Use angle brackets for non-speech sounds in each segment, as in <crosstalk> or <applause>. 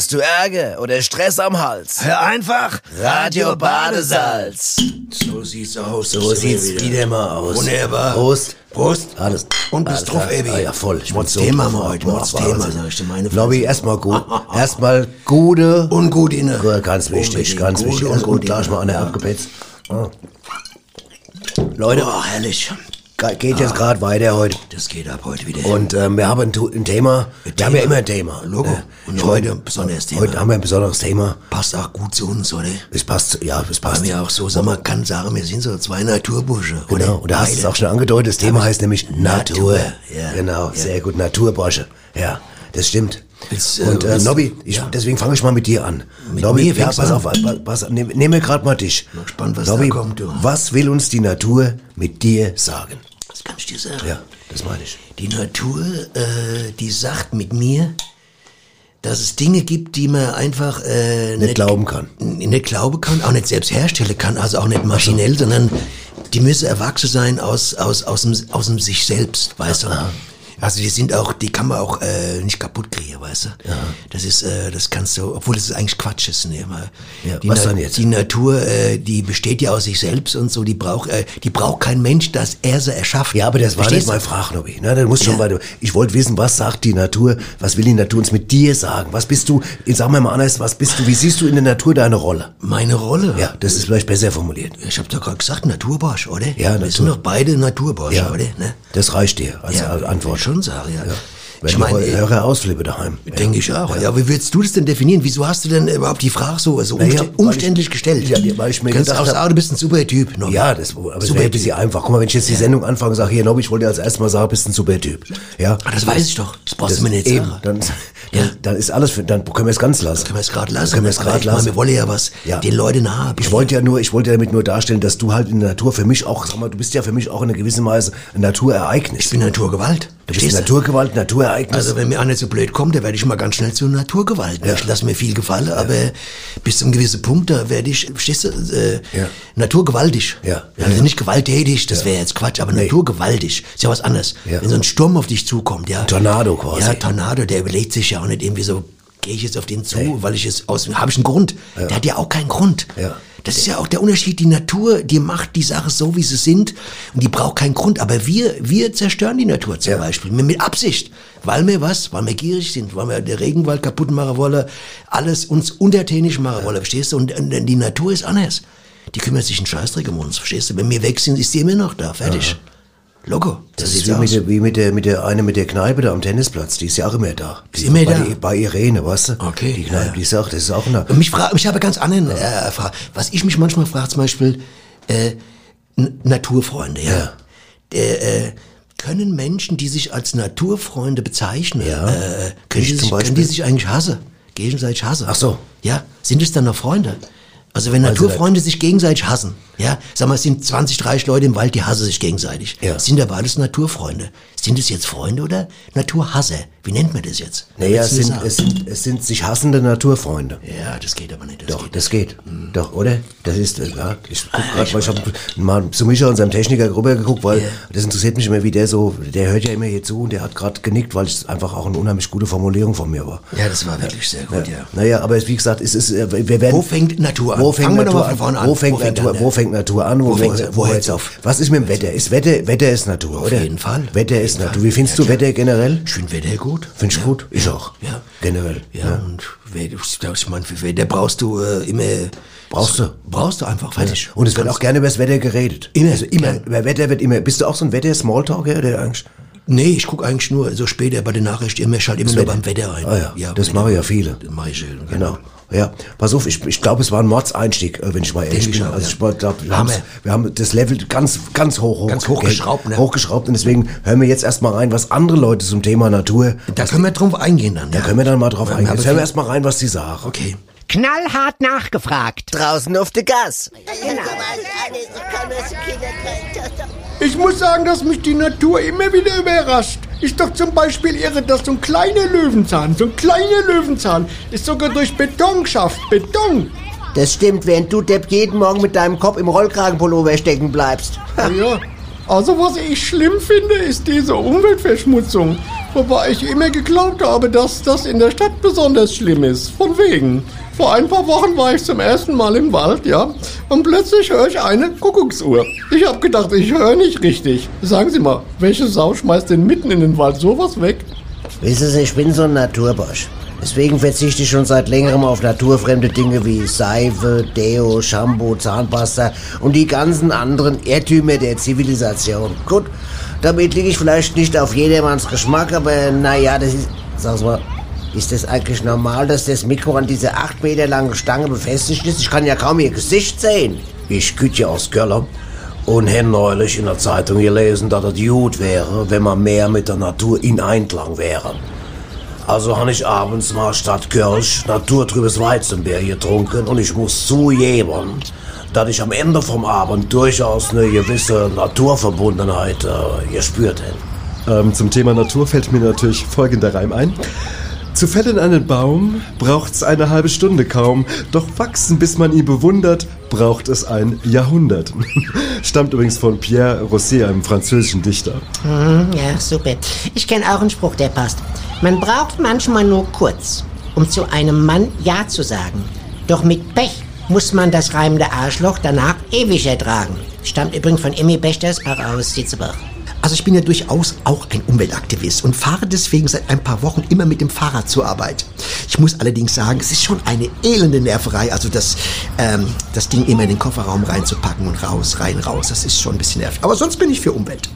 Hast du Ärger oder Stress am Hals? Hör einfach Radio Badesalz. So sieht's aus. So sieht's wieder mal aus. Wunderbar. Prost. Prost. Alles. Und bist drauf. Ebi. Ah, ja, voll. Ich so Thema mal heute. Mods Thema, sag ich dir meine Lobby, erstmal gut. <laughs> Erstmal gute. Und gut inne. Ganz wichtig, ganz wichtig. und gut, gleich mal an der Ja. abgepetzt. Ah. Leute, Oh, herrlich. Ge- geht jetzt gerade weiter heute. Das geht ab heute wieder. Und ähm, wir haben ein, ein Thema. Wir haben ja immer ein Thema. Logo. Äh, Und heute ein besonderes Thema. Heute haben wir ein besonderes Thema. Passt auch gut zu uns, oder? Es passt, ja, es passt. Weil wir auch so, sag mal, kann sagen, wir sind so zwei Naturbursche. Genau, oder? und da hast du es auch schon angedeutet. Das Thema heißt nämlich Natur. Natur, ja. Genau, Ja. sehr gut. Naturbursche. Ja, das stimmt. Willst, äh, und äh, Nobby, ich, ja. deswegen fange ich mal mit dir an. Mit Nobby, mir ja, pass du auf, pass, nehm, nehm mir gerade mal dich. Bin gespannt, was Nobby, da kommt, du. was will uns die Natur mit dir sagen? Das kann ich dir sagen. Ja, das meine ich. Die Natur, äh, die sagt mit mir, dass es Dinge gibt, die man einfach äh, Nicht glauben kann. nicht glauben kann, auch nicht selbst herstellen kann, also auch nicht maschinell, sondern die müssen erwachsen sein aus, aus, aus, dem, aus dem sich selbst, weißt du? Also die sind auch, die kann man auch äh, nicht kaputt kriegen, weißt du? Das ist, äh, das kannst du, obwohl das ist eigentlich Quatsch ist, ne? Ja, die was Na- dann jetzt? Die Natur, äh, die besteht ja aus sich selbst und so, die braucht, äh, die braucht kein Mensch, dass er sie erschafft. Ja, aber das war Verstehst nicht du? meine Frage, Nobby. Ne, du musst schon Ja. weiter. Ich wollte wissen, was sagt die Natur, was will die Natur uns mit dir sagen? Was bist du, ich sag mal mal anders, was bist du, wie siehst du in der Natur deine Rolle? Meine Rolle? Ja, das ist vielleicht besser formuliert. Ich hab doch gerade gesagt, Naturbarsch, oder? Ja, Wir Natur. sind doch beide Naturbarsche, Ja, oder? Ne? das reicht dir als Ja, Antwort. ich schon sagen, ja. Wenn Ich meine, meine, höre ausflippe daheim. denke ich auch. Ja. wie willst du das denn definieren? Wieso hast du denn überhaupt die Frage so, so Naja, umstä- weil umständlich ich- gestellt? Ja, weil ich mir Kannst gedacht auch sagen, du bist ein super Typ. Nobby. Ja, das, aber Super ein bisschen einfach. Guck mal, wenn ich jetzt die Sendung anfange und sage, hier, Nobby, ich wollte dir als erstes mal sagen, bist ein super Typ. Ja. Ah, das weiß ich doch. Das brauchst du mir nicht eben, sagen. Dann, Ja. <laughs> dann, dann ist alles, für, dann können wir es ganz lassen. Können wir es gerade lassen? Können wir es gerade meine, lassen. Wir wollen ja was Ja. den Leuten nahe Ich wollte ja nur, ich wollte ja damit nur darstellen, dass du halt in der Natur für mich auch, sag mal, du bist ja für mich auch in einer gewissen Weise ein Naturereignis. Ich bin Naturgewalt. Verstehst du? Naturgewalt, Naturereignis. Also wenn mir einer so blöd kommt, dann werde ich mal ganz schnell zur Naturgewalt. Ja. Ich lasse mir viel gefallen, aber bis zu einem gewissen Punkt, da werde ich, verstehst du, äh, Ja. naturgewaltig. Ja. Ja, Also ja. nicht gewalttätig, das wäre jetzt Quatsch, aber naturgewaltig. Ist ja was anderes. Ja. Wenn so ein Sturm auf dich zukommt, ja. Tornado quasi. Ja, Tornado, der überlegt sich ja auch nicht irgendwie so, gehe ich jetzt auf den zu, weil ich es aus, habe ich einen Grund. Der hat ja auch keinen Grund. Ja. Das ist ja auch der Unterschied. Die Natur, die macht die Sache so, wie sie sind und die braucht keinen Grund. Aber wir, wir zerstören die Natur zum Ja. Beispiel mit, Absicht. Weil wir was? Weil wir gierig sind, weil wir den Regenwald kaputt machen wollen, alles uns untertänig machen wollen, verstehst du? Und, und die Natur ist anders. Die kümmert sich einen Scheißdreck um uns, verstehst du? Wenn wir weg sind, ist die immer noch da, fertig. Logo. das ist sieht's wie mit, aus. der, wie mit der, mit der, eine mit der Kneipe da am Tennisplatz, die ist ja auch immer da. Ist Die immer bei da? Die, bei Irene, weißt du? Okay, Die Kneipe, ja. die ist auch, das ist auch eine, Und mich frage, mich habe ganz anderen äh, Frage. Was ich mich manchmal frage, zum Beispiel äh, Naturfreunde, ja. Äh, äh, können Menschen, die sich als Naturfreunde bezeichnen, Ja. äh, können, Ich die sich, können die sich eigentlich hassen? Gegenseitig hassen? Ach so. Ja, sind es dann noch Freunde? Also wenn Also Naturfreunde sich gegenseitig hassen, ja, sag mal, es sind 20, 30 Leute im Wald, die hassen sich gegenseitig. Ja. Sind aber alles Naturfreunde. Sind es jetzt Freunde oder Naturhasser? Wie nennt man das jetzt? naja, es sind, es sind, es sind sich hassende Naturfreunde. Ja, das geht aber nicht. Das Doch, geht. das geht. Doch, oder? Das ist, äh, ja, ich guck grad, weil ich habe mal zu Micha, unserem Techniker, rüber geguckt, weil Ja. das interessiert mich immer, wie der so, der hört ja immer hier zu und der hat gerade genickt, weil es einfach auch eine unheimlich gute Formulierung von mir war. Ja, das war wirklich sehr gut, ja. Naja, aber wie gesagt, es ist, äh, wir werden. Wo fängt Natur an? Wo fängt Fangen Natur an? vorne an. Wo fängt, Wo fängt Natur, an, ja? wo fängt Natur an? Wo Wo, fängt's- wo, wo hört's auf? Was ist mit dem Wetter? Ist Wetter, Wetter ist Natur, oder? jeden Fall. Wetter ist Natur. Wie findest du Wetter generell? Ich finde Wetter gut. Findest du gut? Ich auch. Ja. Generell. Ja, und ich meine, für Wetter brauchst du äh, immer... Brauchst du? Brauchst du einfach, fertig. Und es wird auch gerne über das Wetter geredet. Immer, Also immer. gern. Über Wetter wird immer. Bist du auch so ein Wetter-Smalltalker, oder eigentlich? Nee, ich gucke eigentlich nur so später bei den Nachrichten immer, schalt immer nur beim Wetter ein. Ah ja, das Wetter. machen ja viele. Das mache ich schön, Genau. Ja, pass auf, ich, ich glaube, es war ein Mordseinstieg, äh, wenn ich mal ehrlich bin. also ja. ich glaube, wir, wir haben das Level ganz, ganz hoch, hoch Ganz hochgeschraubt, ne? Hochgeschraubt und deswegen hören wir jetzt erstmal rein, was andere Leute zum Thema Natur, Da können wir drauf eingehen dann. da können wir dann mal drauf Ja, eingehen. Jetzt hören wir erstmal rein, was die sagen. Okay. Knallhart nachgefragt. Draußen auf der Gas. Ich muss sagen, dass mich die Natur immer wieder überrascht. Ist doch zum Beispiel irre, dass so ein kleiner Löwenzahn, so ein kleiner Löwenzahn, ist sogar durch Beton schafft. Beton! Das stimmt, während du Depp jeden Morgen mit deinem Kopf im Rollkragenpullover stecken bleibst. Ja, Also was ich schlimm finde, ist diese Umweltverschmutzung. Wobei ich immer geglaubt habe, dass das in der Stadt besonders schlimm ist. Von wegen. Vor ein paar Wochen war ich zum ersten Mal im Wald, ja, und plötzlich höre ich eine Kuckucksuhr. Ich habe gedacht, ich höre nicht richtig. Sagen Sie mal, welche Sau schmeißt denn mitten in den Wald sowas weg? Wissen Sie, ich bin so ein Naturbosch. Deswegen verzichte ich schon seit längerem auf naturfremde Dinge wie Seife, Deo, Shampoo, Zahnpasta und die ganzen anderen Irrtümer der Zivilisation. Gut, damit liege ich vielleicht nicht auf jedermanns Geschmack, aber naja, das ist... Sag's mal, ist das eigentlich normal, dass das Mikro an dieser acht Meter langen Stange befestigt ist? Ich kann ja kaum ihr Gesicht sehen. Ich kütte aus Köln und habe neulich in der Zeitung gelesen, dass es gut wäre, wenn man mehr mit der Natur in Einklang wäre. Also habe ich abends mal statt Kirsch naturtrübes Weizenbier getrunken und ich muss zugeben, dass ich am Ende vom Abend durchaus eine gewisse Naturverbundenheit äh, gespürt habe. Ähm, zum Thema Natur fällt mir natürlich folgender Reim ein. Zu fällen einen Baum braucht's eine halbe Stunde kaum, doch wachsen, bis man ihn bewundert, braucht es ein Jahrhundert. <laughs> Stammt übrigens von Pierre Rosset, einem französischen Dichter. Mhm, ja, super. Ich kenne auch einen Spruch, der passt. Man braucht manchmal nur kurz, um zu einem Mann Ja zu sagen. Doch mit Pech muss man das reimende Arschloch danach ewig ertragen. Stammt übrigens von Emmy Bechtersbach aus Sitzebach. Also ich bin ja durchaus auch ein Umweltaktivist und fahre deswegen seit ein paar Wochen immer mit dem Fahrrad zur Arbeit. Ich muss allerdings sagen, es ist schon eine elende Nerverei, also das, ähm, das Ding immer in den Kofferraum reinzupacken und raus, rein, raus. Das ist schon ein bisschen nervig. Aber sonst bin ich für Umwelt.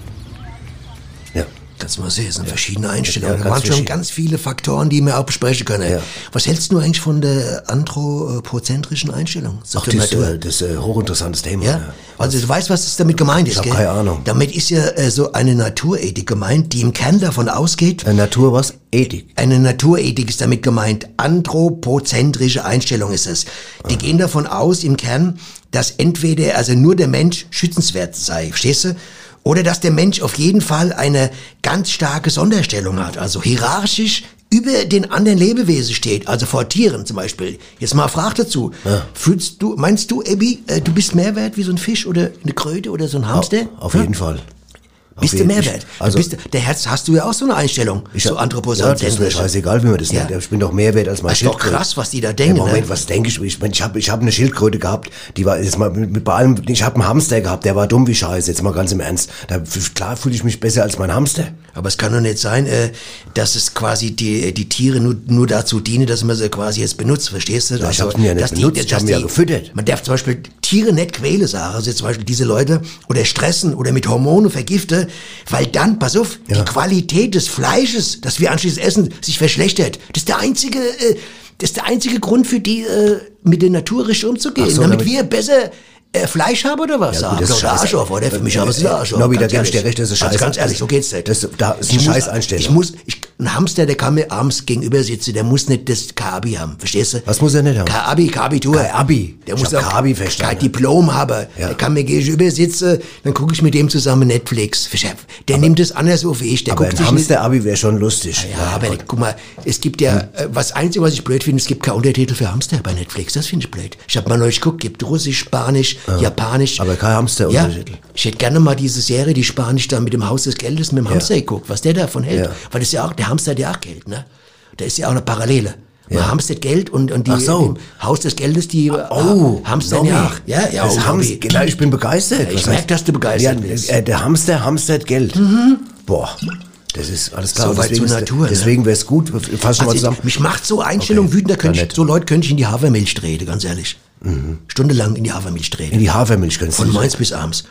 Ja. Kannst du mal sehen, es sind verschiedene Einstellungen. Ja, da waren schon ganz viele Faktoren, die wir auch besprechen können. Ja. Was hältst du eigentlich von der anthropozentrischen Einstellung? Ach, das, Natur? äh, das ist ein hochinteressantes Thema. Ja? Also du weißt, was ist damit gemeint ist, Ich gell? keine Ahnung. Damit ist ja äh, so eine Naturethik gemeint, die im Kern davon ausgeht, Äh, Natur was? Ethik. eine Naturethik ist damit gemeint, anthropozentrische Einstellung ist es. Die gehen davon aus im Kern, dass entweder also nur der Mensch schützenswert sei, verstehst du? Oder dass der Mensch auf jeden Fall eine ganz starke Sonderstellung hat, also hierarchisch über den anderen Lebewesen steht, also vor Tieren zum Beispiel. Jetzt mal Frage dazu. Fühlst du, meinst du, Ebi, äh, du bist mehr wert wie so ein Fisch oder eine Kröte oder so ein Hamster? Auf Ja? jeden Fall. Bist du jeden- mehr ich- wert? Also, du bist, der Herz hast du ja auch so eine Einstellung, ich so Ja, das ist mir anthropozentrisch. scheißegal, wie man das Ja. nennt. Ich bin doch mehr wert als mein Das ist doch krass, was die da denken, Ja, Moment, ne? was denke ich? Ich, mein, ich habe ich hab eine Schildkröte gehabt, die war jetzt mal mit, mit bei allem, ich habe einen Hamster gehabt, der war dumm wie Scheiße, jetzt mal ganz im Ernst. Da, klar fühle ich mich besser als mein Hamster. Aber es kann doch nicht sein, äh, dass es quasi die, die Tiere nur, nur dazu dienen, dass man sie quasi jetzt benutzt, verstehst du? Also, ich hab's mir ja nicht dass benutzt, ich hab dass mir ja gefüttert. Man darf zum Beispiel Tiere nicht quälen, sagen, also jetzt zum Beispiel diese Leute, oder stressen oder mit Hormone vergiften, weil dann, pass auf, die Qualität des Fleisches, das wir anschließend essen, sich verschlechtert. Das ist der einzige, äh, das ist der einzige Grund für die, äh, mit der Natur richtig umzugehen, so, damit damit- wir besser äh, Fleisch haben oder was? Ja, Ja, gut, das ist. Arsch auf, oder? Für mich Äh, aber äh, der Arsch auf. Nobby, da ganz geb ich dir recht, das ist Also scheiße. ganz ehrlich, so geht's nicht. Das- da ist eine Scheißeinstellung. Ich muss, ich, ein Hamster, der kann mir abends gegenüber sitzen, der muss nicht das Kabi haben, verstehst du? Was muss er nicht haben? Kabi, Kabitur. Kein Abi. Der Ich muss auch Kabi verstanden. kein Diplom haben. Ja. Der kann mir gegenüber sitzen, dann gucke ich mit dem zusammen Netflix. Der nimmt es anders auf wie ich. Der Aber guckt ein Hamster-Abi wäre schon lustig. ja, aber guck mal, es gibt ja, äh, was Einzige, was ich blöd finde, es gibt keine Untertitel für Hamster bei Netflix. Das finde ich blöd. Ich habe mal neulich geguckt, gibt Russisch, Spanisch, Japanisch. Aber kein Hamster-Untertitel. Ja, ich hätte gerne mal diese Serie, die Spanisch da mit dem Haus des Geldes, mit dem Hamster geguckt, was der davon hält. Ja. Weil das ja auch, der Hamster hat ja auch Geld, ne? Da ist ja auch eine Parallele. Man Ja. hamstert Geld und, und die so. Haus des Geldes, die Oh, hamstern ja auch. Ja, ja, das oh, Hamster, genau, ich bin begeistert. Ja, ich Was merk, heißt- dass du begeistert ja, bist. Äh, der Hamster hamstert Geld. Boah, das ist alles klar. So weit deswegen zur Natur, ne? Deswegen wäre es gut, fass schon mal Also, zusammen. mich macht so Einstellung Okay, wütend, da könnte ich, so Leute könnte ich in die Hafermilch treten, ganz ehrlich. Stundenlang in die Hafermilch treten. In die Hafermilch können Von morgens bis abends.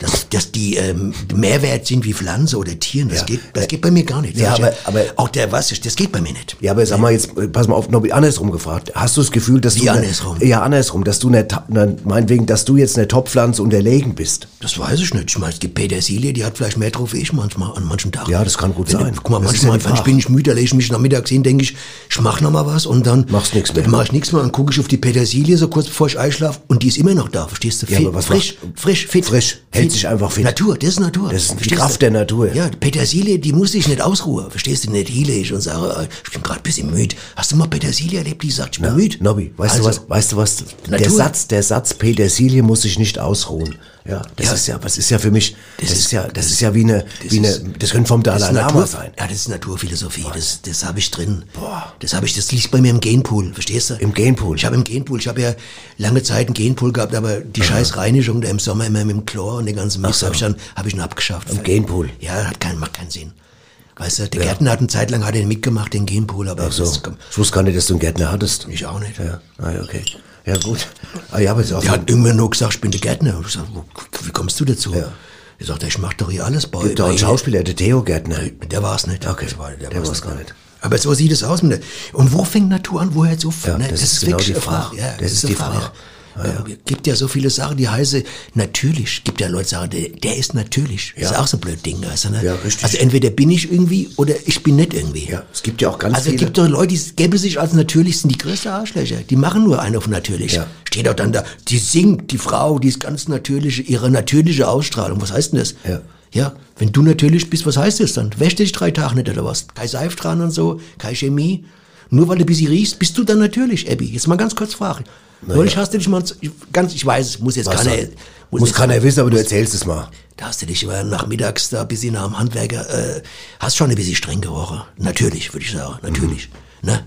Dass, dass die ähm, Mehrwert sind wie Pflanze oder Tieren, das, Ja. geht, das geht bei mir gar nicht. Ja, aber- aber- auch der was ist, das geht bei mir nicht. Ja, aber sag mal jetzt, äh, pass mal auf, noch andersrum gefragt. Hast du das Gefühl, dass Wie du... ne- andersrum? Ja, andersrum, dass du eine, Ta- ne, meinetwegen, dass du jetzt eine Topfpflanze unterlegen bist. Das weiß ich nicht. Ich meine, es gibt Petersilie, die hat vielleicht mehr drauf wie ich manchmal an manchen Tagen. Ja, das kann gut Wenn- sein. Guck mal, Das ja manchmal, die wenn ich Frage. bin ich müde, lege ich mich nachmittags hin, denke ich, ich mach noch mal was und dann Machst nix mehr. Dann mach ich nichts mehr und gucke ich auf die Petersilie so kurz bevor ich einschlafe und die ist immer noch da, verstehst du? Ja, Fit, aber was frisch, frisch, fit. Frisch. Hält sich einfach fit. Natur, das ist Natur. Das ist die Kraft du? der Natur. Ja, Petersilie, die muss sich nicht ausruhen, verstehst du? Nicht hiele ich und sage, äh, ich bin gerade ein bisschen müde. Hast du mal Petersilie erlebt, die sagt, ich bin müde? Nobby, weißt Also, du was, weißt du was, der Natur. Satz, der Satz Petersilie muss sich nicht ausruhen. Ja, das Ja. ist ja, was ist ja für mich, das, Das ist ja, das ist ja wie eine, das wie eine, das könnte vom Dalai Lama Natur, sein. Ja, das ist Naturphilosophie. Das, das habe ich drin. Boah. Das habe ich, das liegt bei mir im Genpool, verstehst du? Im Genpool? Ich habe im Genpool. Ich habe ja lange Zeit einen Genpool gehabt, aber die scheiß Reinigung da im Sommer immer mit dem Chlor und den ganzen Mist so. habe ich dann, habe ich dann abgeschafft. Im Genpool? Ja, hat keinen, macht keinen Sinn. Weißt du, der Gärtner hat eine Zeit lang hat den mitgemacht, den Genpool, aber Ach so. das Ich wusste gar nicht, dass du einen Gärtner hattest. ich auch nicht. Ja, ah, ja, okay. Ja, gut. Ah, ja, aber ist auch Der hat irgendwann nur gesagt, ich bin der Gärtner. Ich sag, wie kommst du dazu? Ja. Er sagt, ich mach doch hier alles bei. gibt einen Schauspieler, der Theo Gärtner. Der war es nicht. Okay, Das war, der war's war's gar nicht. Aber so sieht es aus. Der, und wo fängt Natur an? Wo hört es auf? Ja, ne? das ist genau wirklich die eine Frage. Ja, Das ist eine die Frage. Ah, Ja. Es gibt ja so viele Sachen, die heißen natürlich. gibt ja Leute, die sagen, der, der ist natürlich. Das ist auch so ein blöd Ding. Du, ne? Ja, richtig. Also entweder bin ich irgendwie oder ich bin nicht irgendwie. Ja, es gibt ja auch ganz Also es viele. gibt doch Leute, die gäbe sich als natürlich, sind die größten Arschlöcher. Die machen nur einen auf natürlich. Ja. Steht auch dann da, die singt, die Frau, die ist ganz natürliche, ihre natürliche Ausstrahlung. Was heißt denn das? Ja. Ja, wenn du natürlich bist, was heißt das dann? Wäsch dich drei Tage nicht oder was? Kein Seif dran und so, keine Chemie. Nur weil du ein bisschen riechst, bist du dann natürlich, Abby. Jetzt mal ganz kurz fragen. Neulich hast du dich mal, ganz, ich weiß, muss jetzt Was keiner, muss Muss keiner wissen, aber du erzählst es mal. da hast du dich aber nachmittags da ein bisschen nach dem Handwerker, äh, hast schon ein bisschen streng gerochen. Natürlich, würde ich sagen, natürlich. Ne?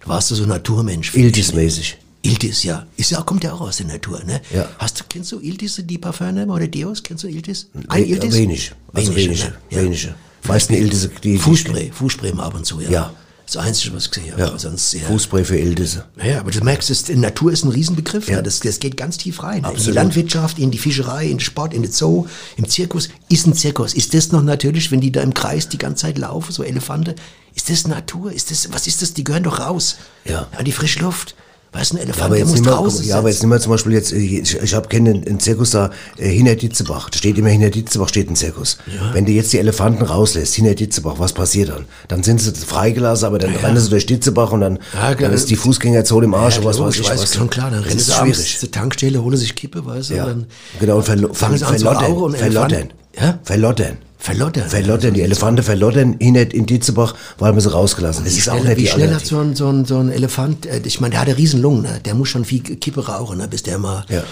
Du warst so ein Naturmensch. Iltis-mäßig. Iltis, ja. Ist ja, kommt ja auch aus der Natur, ne? Ja. Hast du, kennst du Iltis, die Parfüm oder Deos? Kennst du Iltis? We- Wenig. Also wenige. ne? Ja. Wenige. Meisten Iltisse, die- Fußspray, Fußspray mal ab und zu, ja. Ja. Das Einzige, was ich gesehen habe. Ja. Sonst, ja. Fußspray für Iltisse. Ja, aber du merkst, es, Natur ist ein Riesenbegriff. Ja. Ne? Das, das geht ganz tief rein. ne? In die Absolut. Landwirtschaft, in die Fischerei, in den Sport, in den Zoo, im Zirkus. Ist ein Zirkus. Ist das noch natürlich, wenn die da im Kreis die ganze Zeit laufen, so Elefante? Ist das Natur? Ist das, was ist das? Die gehören doch raus. Ja. An die frische Luft. Weißt du, ein Elefant, Ja, aber der jetzt muss nehmen wir, draußen ja, aber jetzt nehmen wir zum Beispiel jetzt, ich, ich habe kenne einen, Zirkus da, äh, hinter Ditzelbach. Da steht immer hinter Ditzelbach steht ein Zirkus. Wenn du jetzt die Elefanten rauslässt, hinter Ditzelbach, was passiert dann? Dann sind sie freigelassen, aber dann rennen sie durch Ditzelbach und dann, Ja, dann ist die Fußgängerzone im Arsch Ja, und was weiß ich weiß was. schon klar. Dann rennen sie schwierig. zur Tankstelle, holen sich Kippe, weißt du, Ja. und dann Genau, und verlo fangen sie an zu verlottern. und Verlottern. Ja? Verlottern. Verlottern. Verlottern, die Elefanten verlottern hinter in Ditzelbach, weil wir sie rausgelassen. Das Wie ist auch schnell, nicht wie schnell hat so ein, so ein, so ein Elefant, äh, ich meine, der hat ja riesen Lungen, ne? der muss schon viel Kippe rauchen, ne? bis der mal Ja.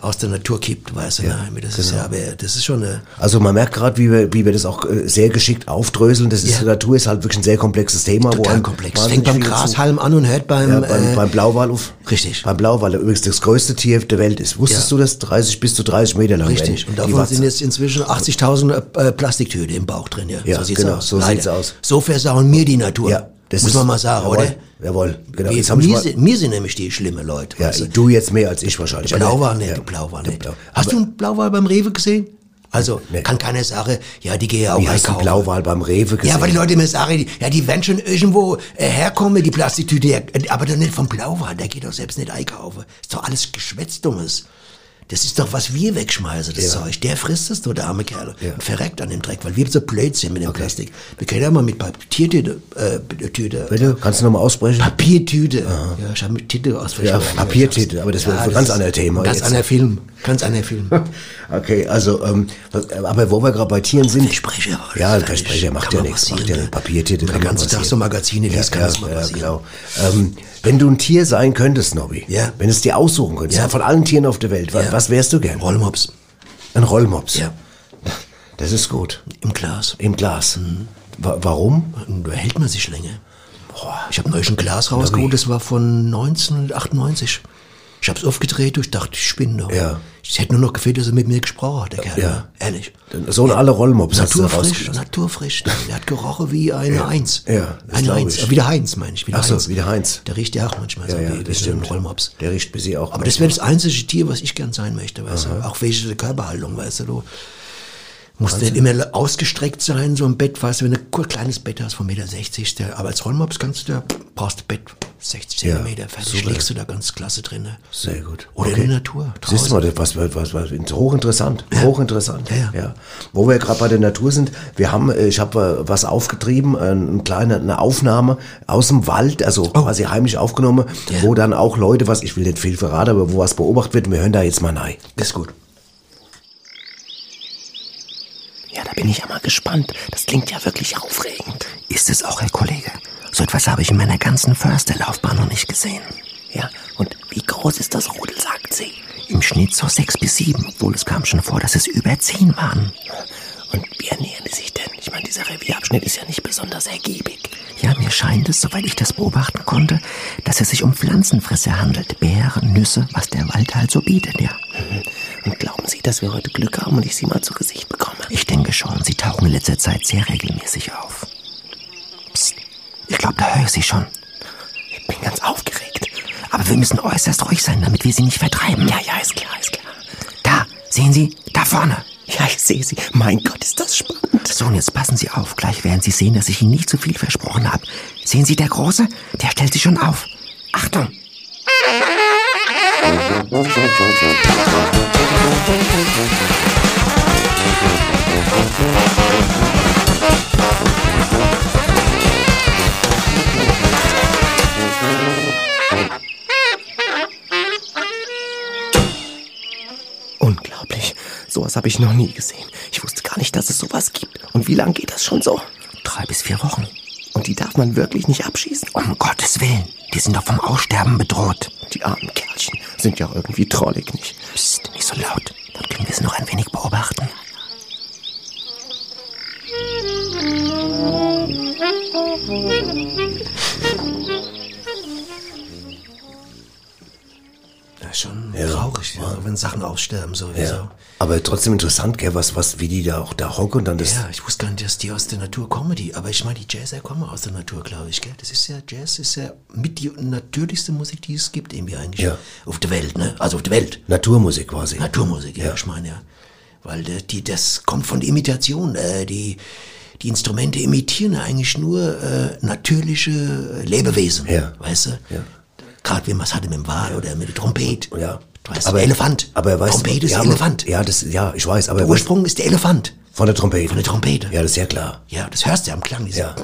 Aus der Natur kippt, weißt du, Ja, ne? das ist genau. ja, aber das ist schon eine, Also man merkt gerade, wie wir, wie wir das auch äh, sehr geschickt aufdröseln. Das ist, Ja. die Natur ist halt wirklich ein sehr komplexes Thema. wo total einem komplex. Fängt beim Grashalm an und hört beim, Ja, beim, äh, beim Blauwal auf. Richtig. Beim Blauwal, der übrigens das größte Tier der Welt ist. Wusstest Ja. du das? 30 bis zu 30 Meter lang. richtig. Und davon sind jetzt inzwischen 80.000 äh, Plastiktüte im Bauch drin, ja. Ja, so sieht's genau, aus. so Leider. sieht's aus. So versauen mir die Natur. Ja, das Muss ist, man mal sagen, jawohl, oder? Jawohl, genau. Wir, mal, sind, wir sind nämlich die schlimme Leute. ja, weißt du? du jetzt mehr als ich wahrscheinlich. aber- Blauwal nicht, ja, die Blauwal der nicht. Blau- Hast du einen Blauwal beim Rewe gesehen? Also, Nee. kann keiner sagen, ja, die gehen ja auch Wie hast du einkaufen. Blauwal beim Rewe gesehen? Ja, weil die Leute mir sagen, die, ja, die werden schon irgendwo äh, herkommen, die Plastiktüte, aber doch nicht vom Blauwal, der geht doch selbst nicht einkaufen. Ist doch alles Geschwätz Dummes. Das ist doch, was wir wegschmeißen, das Ja. Zeug. Der frisst es, du, der arme Kerl. Ja. Und verreckt an dem Dreck, weil wir so blöd sind mit dem Plastik. Wir können ja mal mit Papiertüte, äh, Tüte, Bitte, kannst du nochmal aussprechen? Papiertüte. Ja, ich habe mit Titel aus Ja, Papiertitel, aber das wäre ein ganz anderes Thema Ganz anderer Film. Ganz anderer Film. <laughs> Okay, also, ähm, was, aber wo wir gerade bei Tieren sind. Versprecher. Ja, ein Versprecher macht ja nichts. Macht ja ne? Papiertitel Wenn man den ganzen Tag so Magazine liest, kann ja, das mal ja. Genau. Ähm, wenn du ein Tier sein könntest, Nobby, Ja. wenn es dir aussuchen könntest, Ja. ja. von allen Tieren auf der Welt, wa- Ja. was wärst du gern? Rollmops. Ein Rollmops. Ja. Das ist gut. Im Glas. Im Glas. Mhm. Wa warum? Da hält man sich länger. Ich habe neulich ein Glas rausgeholt, das war von 1998. Ich habe es aufgedreht, ich dachte, ich spinne doch. Ja. Es hätte nur noch gefehlt, dass er mit mir gesprochen hat, der Kerl. Ja. ne? Ehrlich. So ein alle Rollmops Naturfrisch, naturfrisch. Der hat gerochen wie eine Eins. Ja, das eine Eins. ich. Wie der Heinz, meine ich. Wie der Ach so, Heinz. wie der Heinz. Der riecht ja auch manchmal so Ja, ja, wie, das stimmt. Rollmops. Der riecht bis sie auch. Aber das wäre das einzige Tier, was ich gern sein möchte, weißt du. Auch welche Körperhaltung, weißt du. du musst nicht immer ausgestreckt sein, so ein Bett, weißt du, wenn du ein kleines Bett hast von 1,60 Meter, der, aber als Rollmops kannst du da, brauchst du Bett 60 Ja, Zentimeter, fertig, super. schlägst du da ganz klasse drin. Ne? Sehr gut. Oder in der Natur, Siehst du draußen. mal, das was, was, was, hochinteressant, hochinteressant. Ja, ja. Wo wir gerade bei der Natur sind, wir haben, äh, ich habe äh, was aufgetrieben, äh, eine kleine eine Aufnahme aus dem Wald, also quasi heimisch aufgenommen, Oh. Ja. wo dann auch Leute, was ich will nicht viel verraten, aber wo was beobachtet wird. Wir hören da jetzt mal rein. Ist gut. Ja, da bin ich ja mal gespannt. Das klingt ja wirklich aufregend. Ist es auch, Herr Kollege? So etwas habe ich in meiner ganzen Försterlaufbahn noch nicht gesehen. Ja, und wie groß ist das Rudel, sagt sie? Im Schnitt so sechs bis sieben, obwohl es kam schon vor, dass es über zehn waren. Und wie ernähren die sich denn? Ich meine, dieser Revierabschnitt ist ja nicht besonders ergiebig. Ja, mir scheint es, soweit ich das beobachten konnte, dass es sich um Pflanzenfresser handelt. Beeren, Nüsse, was der Wald halt so bietet, ja. Sie, dass wir heute Glück haben und ich Sie mal zu Gesicht bekomme? Ich denke schon, sie tauchen in letzter Zeit sehr regelmäßig auf. Psst, ich glaube, da höre ich sie schon. Ich bin ganz aufgeregt. Aber wir müssen äußerst ruhig sein, damit wir sie nicht vertreiben. Ja, ja, ist klar, ist klar. Da, sehen Sie, da vorne. Ja, ich sehe Sie. Mein Gott, ist das spannend. So, und jetzt passen Sie auf. Gleich werden Sie sehen, dass ich Ihnen nicht zu viel versprochen habe. Sehen Sie, der Große? Der stellt sich schon auf. Achtung! Unglaublich. Sowas habe ich noch nie gesehen. Ich wusste gar nicht, dass es sowas gibt. Und wie lange geht das schon so? Drei bis vier Wochen. Und die darf man wirklich nicht abschießen? Um Gottes Willen. Die sind doch vom Aussterben bedroht. Die armen Kerlchen sind ja irgendwie trollig, nicht? Psst, nicht so laut. Dann können wir sie noch ein wenig beobachten. Ja, schon traurig, ja, wenn Sachen aussterben sowieso. Ja. Aber trotzdem interessant, gell, was, was, wie die da auch da hocken und dann das. Ja, ich wusste gar nicht, dass die aus der Natur kommen, die. Aber ich meine, die Jazzer kommen aus der Natur, glaube ich, gell? Das ist ja, Jazz ist ja mit die natürlichste Musik, die es gibt, irgendwie eigentlich. Ja. Auf der Welt, ne? Also auf der Welt. Naturmusik quasi. Naturmusik, ja, ich meine, ja. Weil die, das kommt von der Imitation. Äh, die, die Instrumente imitieren eigentlich nur äh, natürliche Lebewesen. Ja. Weißt du? Ja. Gerade wenn man es hatte mit dem Wal oder mit der Trompete. Ja. Du weißt, aber Elefant. Aber er weiß, Trompete ist ja, der Elefant. Ja, das, ja, ich weiß, aber Der er weiß, Ursprung ist der Elefant. von der Trompete. Von der Trompete. Ja, das ist ja klar. Ja, das hörst du ja am Klang. Diese Ja.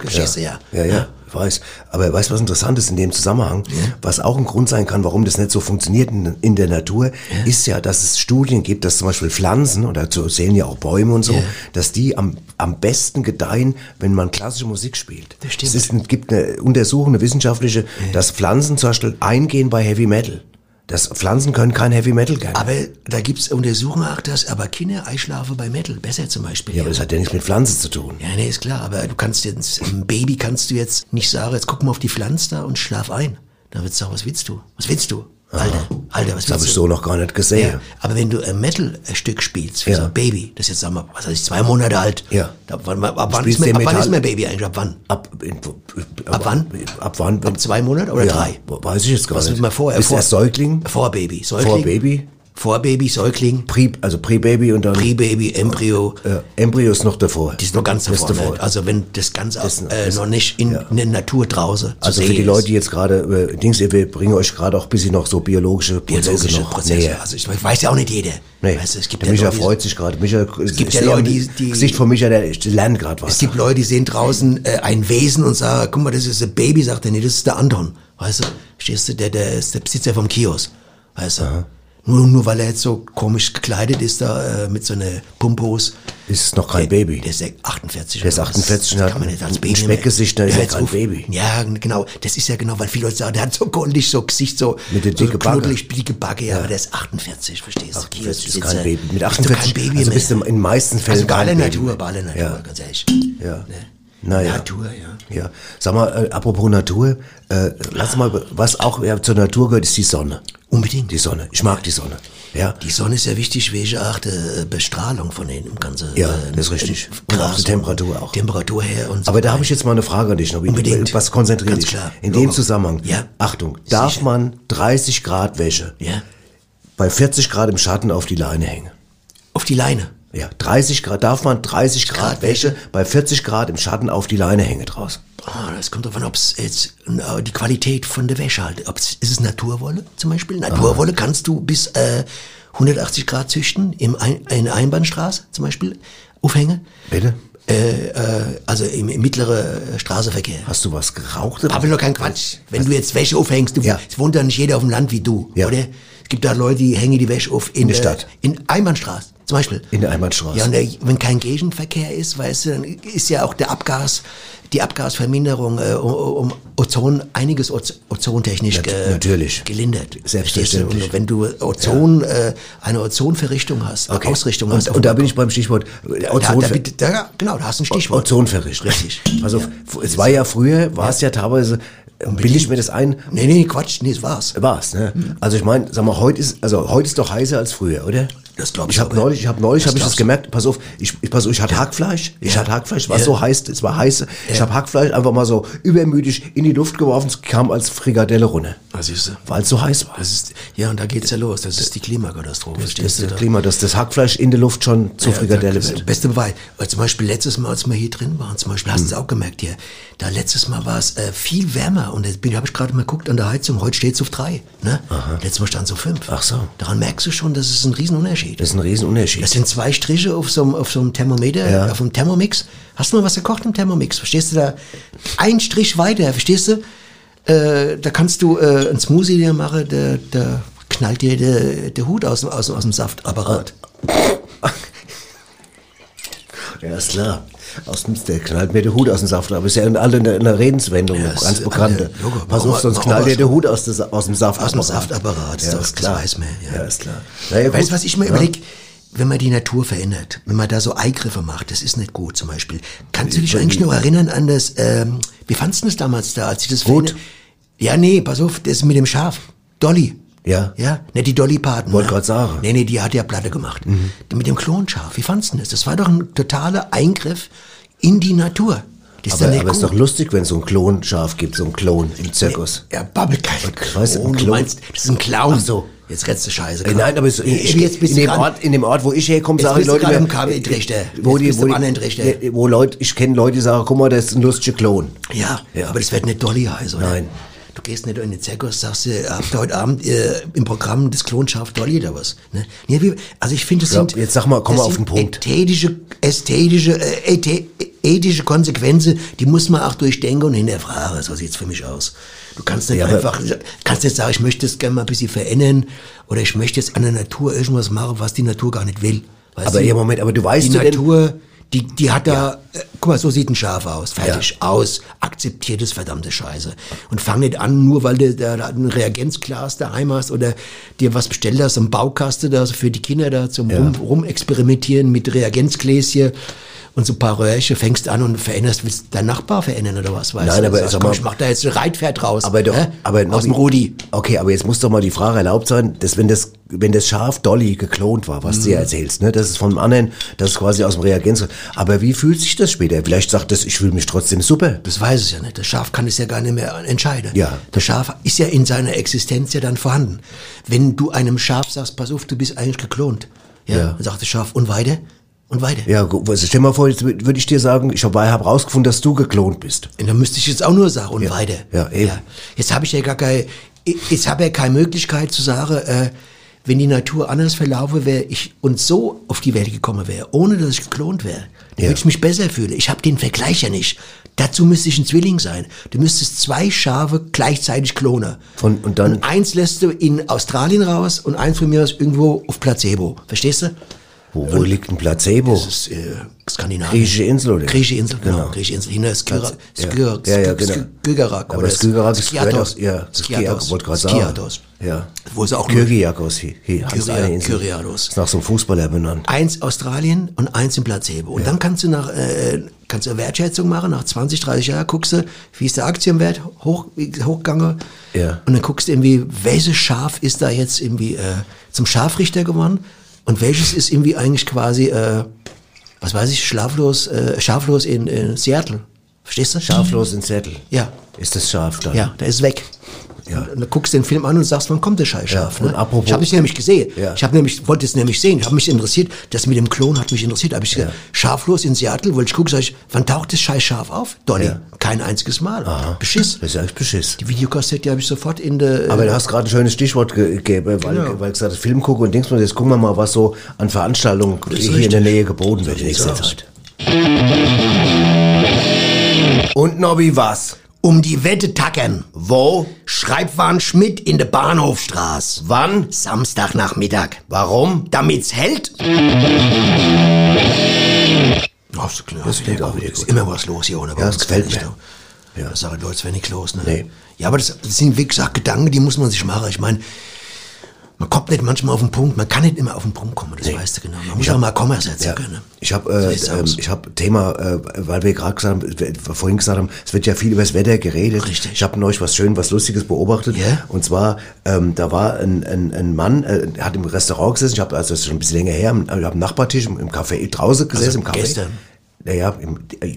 Verstehst du ja. Ja, ja, ich weiß. Aber er weiß, was interessant ist in dem Zusammenhang, was auch ein Grund sein kann, warum das nicht so funktioniert in, in der Natur, ist ja, dass es Studien gibt, dass zum Beispiel Pflanzen, oder so zählen ja auch Bäume und so, dass die am, am besten gedeihen, wenn man klassische Musik spielt. Das stimmt. Es ist, gibt eine Untersuchung, eine wissenschaftliche, dass Pflanzen zum Beispiel eingehen bei Heavy Metal. Das Pflanzen können kein Heavy Metal gerne. Aber da gibt's Untersuchungen auch, dass aber Kinder einschlafen bei Metal besser zum Beispiel. ja, aber das hat ja nichts mit Pflanzen zu tun. Ja, nee, ist klar, aber du kannst jetzt, einem Baby kannst du jetzt nicht sagen, jetzt guck mal auf die Pflanze da und schlaf ein. Da wird's sagen, was willst du? Was willst du? Alter, Alter, was Das habe ich so noch gar nicht gesehen. Ja, aber wenn du ein Metal-Stück spielst, für Ja. so ein Baby, das ist jetzt, sagen wir, was weiß ich, zwei Monate alt. Ja. Da, wann, ab, wann ist, den ab wann ist man Baby eigentlich? Ab wann? Ab, in, Ab wann? Ab wann? Ab zwei Monate oder ja, drei? Weiß ich jetzt gar Was nicht. will man vorher? Ist vor, Säugling? Vor Baby. Säugling. Vor Baby? Vor Baby, Säugling, Pre, also Pre-Baby und dann Pre-Baby, Embryo. äh, Embryo ist noch davor. Die ist noch ganz davor. ist Ne? Also wenn das Ganze Das- äh, noch nicht in, ja. in der Natur draußen also für die ist. Leute, die jetzt gerade, äh, Dings, wir bringen euch gerade auch ein bisschen noch so biologische Prozesse biologische noch Prozesse. näher. Also ich weiß ja auch nicht jeder. Nee, Weißt es gibt der ja Micha Leute, freut sich gerade. Micha, es gibt ja Leute, die- die- Gesicht von Micha, der lernt gerade was. Es gibt Leute, die sehen draußen äh, ein Wesen und sagen, guck mal, das ist ein Baby, sagt er, nee, das ist der Anton. Weißt du, stehst du, der, der ist der Besitzer vom Kiosk. Weißt du? Nur, nur weil er jetzt so komisch gekleidet ist da äh, mit so einer Pumpos. ist es noch kein Baby. Der ist ja 48. Der ist oder was. 48 und Das hat kann man nicht als ein Baby Speckgesicht, dann ist Ja, jetzt kein auf- Baby. Ja, genau. Das ist ja genau, weil viele Leute sagen, der hat so goldig, so Gesicht, so, Mit der so dicke knuddelig, dicke Backe, ja, aber der ist 48, verstehst du? 48 ist kein Baby. Mit Bist du 48, kein Baby also mehr. bist du in den meisten Fällen Also aller kein Baby Natur, aller Natur, Ja. ganz ehrlich. Ja. Ne? Naja. Natur, ja. Ja. Sag mal, äh, apropos Natur, äh, lass mal, was auch ja, zur Natur gehört, ist die Sonne. Unbedingt. Die Sonne. Ich mag die Sonne. Ja. Die Sonne ist ja wichtig, welche Art äh, Bestrahlung von den ganzen Ja, äh, das ist richtig. äh, Und auch die Temperatur auch. Temperatur her und so Aber da habe ich jetzt mal eine Frage an dich, noch. Unbedingt. Was konzentriert Ganz dich? klar. In Logo. dem Zusammenhang. Ja. Achtung, darf Sicher. man 30 Grad Wäsche Ja, bei 40 Grad im Schatten auf die Leine hängen? auf die Leine. Ja, 30 Grad, darf man 30 Grad, Wäsche bei 40 Grad im Schatten auf die Leine hängen draußen? Ah, das kommt davon, ob es jetzt äh, die Qualität von der Wäsche halt. Ob's, ist es Naturwolle zum Beispiel? Naturwolle kannst du bis äh, 180 Grad züchten, im Ein in der Einbahnstraße zum Beispiel, aufhängen. Bitte? Äh, äh, also im, im mittleren äh, Straßenverkehr. Hast du was geraucht? oder? Aber nur kein Quatsch. Wenn du jetzt Wäsche aufhängst, du, Ja. es wohnt ja nicht jeder auf dem Land wie du, Ja. oder? Es gibt da Leute, die hängen die Wäsche auf in, der Stadt. In Einbahnstraße Zum Beispiel. In der Einbahnstraße. Ja, und der, wenn kein Gegenverkehr ist, weißt du, dann ist ja auch der Abgas, die Abgasverminderung äh, um Ozon, einiges Oz ozontechnisch Nat- ge natürlich. gelindert. Selbstverständlich. Und wenn du Ozon, äh, eine Ozonverrichtung hast, eine Ausrichtung hast. Und, da dem bin ich beim Stichwort äh, da, Ozon. da, bitte- da, genau, da hast du ein Stichwort. Ozonverricht, richtig. <laughs> Also es war ja früher, war es ja teilweise, bilde ich mir das ein, Nee, nee, Quatsch, nee, das war's. war's, ne? Also ich meine, sag mal, heute ist, also heute ist doch heißer als früher, oder? Das glaub ich Ich habe neulich, ich habe neulich, habe ich das gemerkt. Pass auf, ich, ich pass auf, ich hatte Hackfleisch. Ich Ja. hatte Hackfleisch, war Ja. so heiß, es war heiß. Ich habe Hackfleisch einfach mal so übermütig in die Luft geworfen, es kam als Frikadelle runter, Was siehst du? weil es so heiß war. Das ist, ja, und da geht's ja los. Das ist die Klimakatastrophe. Das ist das Da- Klima, dass das Hackfleisch in der Luft schon zur Ja, Frikadelle das wird. Beste Beweis. Weil zum Beispiel letztes Mal, als wir hier drin waren, zum Beispiel, Hm. hast du es auch gemerkt hier, da letztes Mal war es äh, viel wärmer und jetzt bin habe ich gerade mal geguckt an der Heizung, heute steht es auf drei. Ne? Letztes Mal stand es auf fünf. Ach so. Daran merkst du schon, das ist ein Riesenunterschied. Das ist ein Riesenunterschied. Das sind zwei Striche auf so einem, auf so einem Thermometer, Ja. auf dem Thermomix. Hast du mal was gekocht im Thermomix? Verstehst du da? Ein Strich weiter, verstehst du? Äh, da kannst du äh, ein Smoothie dir machen, da, da knallt dir der, der Hut aus, dem- aus, aus dem Saftapparat. Ja, ist klar. Aus dem, der knallt mir der Hut aus dem Saft. Aber ist ja in, alle in der, in der Redenswendung Ja, ganz bekannte. äh, Logo, Pass auf, sonst knallt dir der Hut aus, des, aus dem Saft. Aus dem Saftapparat, Ja, das, klar. weiß man. Ja, Ja, ist klar. Naja, weißt du, was ich mir Ja. überlege? Wenn man die Natur verändert, wenn man da so Eingriffe macht, das ist nicht gut zum Beispiel. Kannst du dich eigentlich noch erinnern an das, ähm, wie fandst du das damals da, als ich das Gut. Ja, nee, pass auf, das mit dem Schaf. Dolly. Ja. Ja, nicht die Dolly Parton. Wollte ne? grad sagen. Mhm. Nee, nee, die hat ja Platte gemacht. Mit dem Klonschaf, wie fandst du das? Das war doch ein totaler Eingriff in die Natur. Das ist Aber, nicht aber ist doch lustig, wenn es so ein Klonschaf gibt, so ein Klon im Zirkus. Ja, Bubble kein weißt du, ein Klon. Du Klon? meinst, das ist ein Clown. Ach so. Jetzt redst du Scheiße. Äh, Nein, aber es, ich, jetzt bist in, dem Ort, in dem Ort, wo ich herkomme, bist du Leute mir, KW-Trichter. wo Jetzt die, wo die. Nee, wo Leute, ich kenne Leute, die sagen, guck mal, das ist ein lustiger Klon. Ja, Ja. aber das wird nicht Dolly heißen, oder? Nein. Du gehst nicht in den Zirkus, sagst du, habt ihr heute Abend äh, im Programm das Klonschaf Dolly oder was? Ne? Ja, wie, also ich finde, das Ja, sind... jetzt sag mal, komm mal auf den Punkt. Ästhetische, ästhetische, äh, äthe- ethische Konsequenzen, die muss man auch durchdenken und hinterfragen. So sieht's für mich aus. Du kannst nicht Ja, einfach, kannst nicht sagen, ich möchte es gerne mal ein bisschen verändern oder ich möchte jetzt an der Natur irgendwas machen, was die Natur gar nicht will. Weißt Aber du? ja, Moment, aber du weißt die du denn- Natur, die, die hat da, äh, guck mal, so sieht ein Schaf aus, fertig, aus, akzeptiert es verdammte Scheiße. Und fang nicht an, nur weil du da, ein Reagenzglas daheim hast oder dir was bestellt hast, ein Baukasten da für die Kinder da zum rum, rumexperimentieren mit Reagenzgläschen und so ein paar Röhrchen, fängst an und veränderst, willst du deinen Nachbar verändern oder was, weißt Nein, du? aber Sagst, sag komm, mal- ich mach da jetzt ein Reitpferd raus. Aber doch, hä? aber aus dem Rudi. Okay, aber jetzt muss doch mal die Frage erlaubt sein, dass wenn das, wenn das Schaf Dolly geklont war, was Mhm. du ja erzählst, ne, das ist vom anderen, das ist quasi aus dem Reagenz. Aber wie fühlt sich das später? Vielleicht sagt das, ich fühle mich trotzdem super. Das weiß es ja nicht. Das Schaf kann es ja gar nicht mehr entscheiden. Ja. Das Schaf ist ja in seiner Existenz ja dann vorhanden. Wenn du einem Schaf sagst, pass auf, du bist eigentlich geklont. Ja. Ja. Dann sagt das Schaf, und weiter? Und weiter. Ja, also stell mal vor, jetzt würde ich dir sagen, ich habe hab rausgefunden, dass du geklont bist. Und dann müsste ich jetzt auch nur sagen, und Ja. weiter. Ja, eben. Jetzt habe ich ja gar keine, jetzt habe ja keine Möglichkeit zu sagen, äh, wenn die Natur anders verlaufe wäre, ich und so auf die Welt gekommen wäre, ohne dass ich geklont wäre, dann Ja. würde ich mich besser fühlen. Ich habe den Vergleich ja nicht. Dazu müsste ich ein Zwilling sein. Du müsstest zwei Schafe gleichzeitig klonen. Von- und dann- eins lässt du in Australien raus und eins von mir aus irgendwo auf Placebo. Verstehst du? Wo, wo liegt ein Placebo? Das ist äh, Skandinavien. Griechische Insel, oder? Griechische Insel, genau. Genau. Griechische Insel. Hinter Ja, genau. Ist Skiathos. aus- ja. Skiathos, wollte gerade sagen. Ja. Wo es auch hier heißt eine Insel. Kyriados. Ist nach so einem Fußballer benannt. Eins Australien und eins in Placebo. Und dann kannst du nach, äh, kannst du eine Wertschätzung machen, nach 20, 30 Jahren guckst du, wie ist der Aktienwert hoch, hochgegangen. Ja. Und dann guckst du irgendwie, welches Schaf ist da jetzt irgendwie äh, zum Scharfrichter geworden und welches ist irgendwie eigentlich quasi, äh, was weiß ich, schlaflos, äh, schaflos in, in Seattle. Verstehst du? Schaflos in Zettel. Ja. Ist das scharf dann? Ja, der ist weg. Ja. Und dann guckst du den Film an und sagst, wann kommt der Scheißschaf? Ja, und ne? apropos- ich habe es nämlich gesehen. Ja. Ich habe nämlich, wollte es nämlich sehen. Ich habe mich interessiert. Das mit dem Klon hat mich interessiert. Habe ich gesagt, scharflos in Seattle, wollte ich gucken, sag ich, wann taucht das Scheißschaf auf? Dolly. Ja. Kein einziges Mal. Beschiss. Das ist eigentlich Beschiss. Die Videokassette habe ich sofort in der. Aber du hast gerade ein schönes Stichwort ge- gegeben, weil, Genau. weil du gesagt Film gucken und Dings, jetzt gucken wir mal, was so an Veranstaltungen hier in richtig. der Nähe geboten wird in nächster. Zeit. Und Nobby, was? Um die Wette tackern. Wo? Schreibwaren Schmidt in der Bahnhofstraße. Wann? Samstagnachmittag. Warum? Damit's hält. Ach, so klar. Das klingt auch gut. ist immer was los hier ohne Ja, das gefällt mir. Ja. Da sagen Leute, es wäre nichts los, ne? Nee. Ja, aber das, das sind, wie gesagt, Gedanken, die muss man sich machen. Ich meine, man kommt nicht manchmal auf den Punkt, man kann nicht immer auf den Punkt kommen, das weißt du genau. Man muss auch mal Komma setzen Ja. können. Ich habe So äh, ähm, ich habe Thema, äh, weil wir gerade gesagt haben, vorhin gesagt haben, es wird ja viel über das Wetter geredet. Richtig. Ich habe neulich was schön, was Lustiges beobachtet. Ja? Und zwar, ähm, da war ein, ein, ein Mann, äh, der hat im Restaurant gesessen. Ich habe also das ist schon ein bisschen länger her, ich habe am Nachbartisch im, im Café draußen gesessen, im Café. Also gestern? Naja,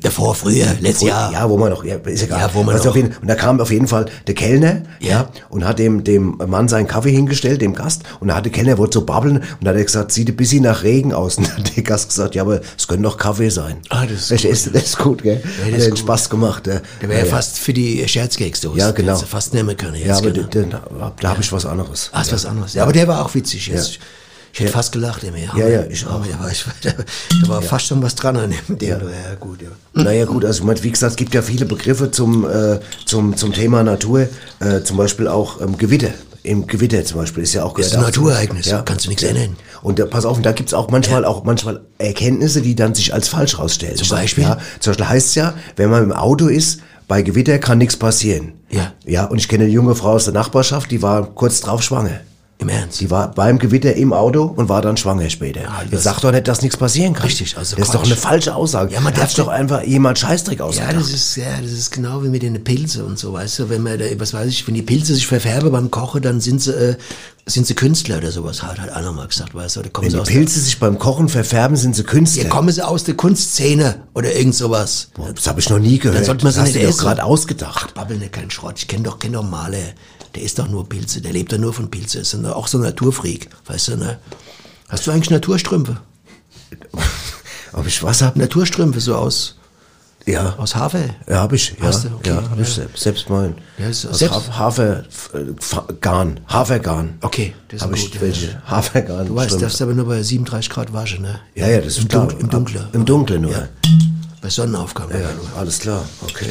Davor, früher, letztes Jahr. Ja, wo man noch, ja, ist egal. Ja, wo man Also noch- jeden, und da kam auf jeden Fall der Kellner, ja, Ja. und hat dem, dem Mann seinen Kaffee hingestellt, dem Gast, und da hat der Kellner wollte so babbeln, und da hat er gesagt, sieht ein bisschen nach Regen aus. <laughs> Und dann hat der Gast gesagt, ja, aber es könnte doch Kaffee sein. Ah, das ist Verstehst du? Das ist gut, gell? das hat den gut. Spaß gemacht. Der, Der wäre ja fast für die Scherzgags-Dose. Ja, genau. Hättest fast nehmen können jetzt. Ja, aber den, den, da habe ich was anderes. Ah, ist was anderes. Ja, aber der war auch witzig jetzt. Ich hätte fast gelacht, der mir. Ja, ja, ich auch. Da war, ich, da, war fast schon was dran an dem. ja. ja, gut, ja. Naja gut, also wie gesagt, es gibt ja viele Begriffe zum, äh, zum, zum Thema Natur, äh, zum Beispiel auch ähm, Gewitter. Im Gewitter zum Beispiel ist ja auch Ist ein Naturereignis, kannst du nichts ändern. Und da, pass auf, da gibt's auch manchmal auch manchmal Erkenntnisse, die dann sich als falsch rausstellen. Zum Beispiel? Ja, zum Beispiel heißt es ja, wenn man im Auto ist, bei Gewitter kann nichts passieren. Ja. Ja, und ich kenne eine junge Frau aus der Nachbarschaft, die war kurz drauf schwanger. Im Ernst. Die war beim Gewitter im Auto und war dann schwanger später. das- Jetzt sag doch nicht, dass nichts passieren kann. Richtig, also Das ist doch eine falsche Aussage. Ja, man Da darf doch einfach jemand Scheißdreck Ja, ausgedacht. das ist, ja, das ist genau wie mit den Pilze und so, weißt du, wenn man da, was weiß ich, wenn die Pilze sich verfärben beim Kochen, dann sind sie, äh, sind sie Künstler oder sowas, hat halt einer mal gesagt, weißt du, da kommen Wenn sie die aus Pilze sich beim Kochen verfärben, sind sie Künstler. der, ja, kommen sie aus der Kunstszene oder irgend sowas. Boah, das habe ich noch nie gehört. Dann sollte man sie das nicht hast du doch essen. gerade ausgedacht. Babbel nicht kein Schrott, ich kenne doch, kenn doch Maler, der isst doch nur Pilze, der lebt ja nur von Pilze, ist ja auch so ein Naturfreak, weißt du, ne? Hast du eigentlich Naturstrümpfe? <laughs> Ob ich was hab? Naturstrümpfe, so aus, Ja. aus Hafer? Ja, habe ich. Ja, Hast du? Okay. ja habe ich Ja. selbst, mal. Ja, ist- Aus selbst- Haf- Hafer, äh, Garn, Hafergarn. Okay, das ist Habe gut. ich welche ja. Hafergarn. Du weißt, Strümpfe. darfst aber nur bei 37 Grad waschen, ne? Ja, ja, das ist Im, klar. Dun Im Dunklen. Im Dunklen nur. Bei Sonnenaufgang. Ja, alles klar, okay.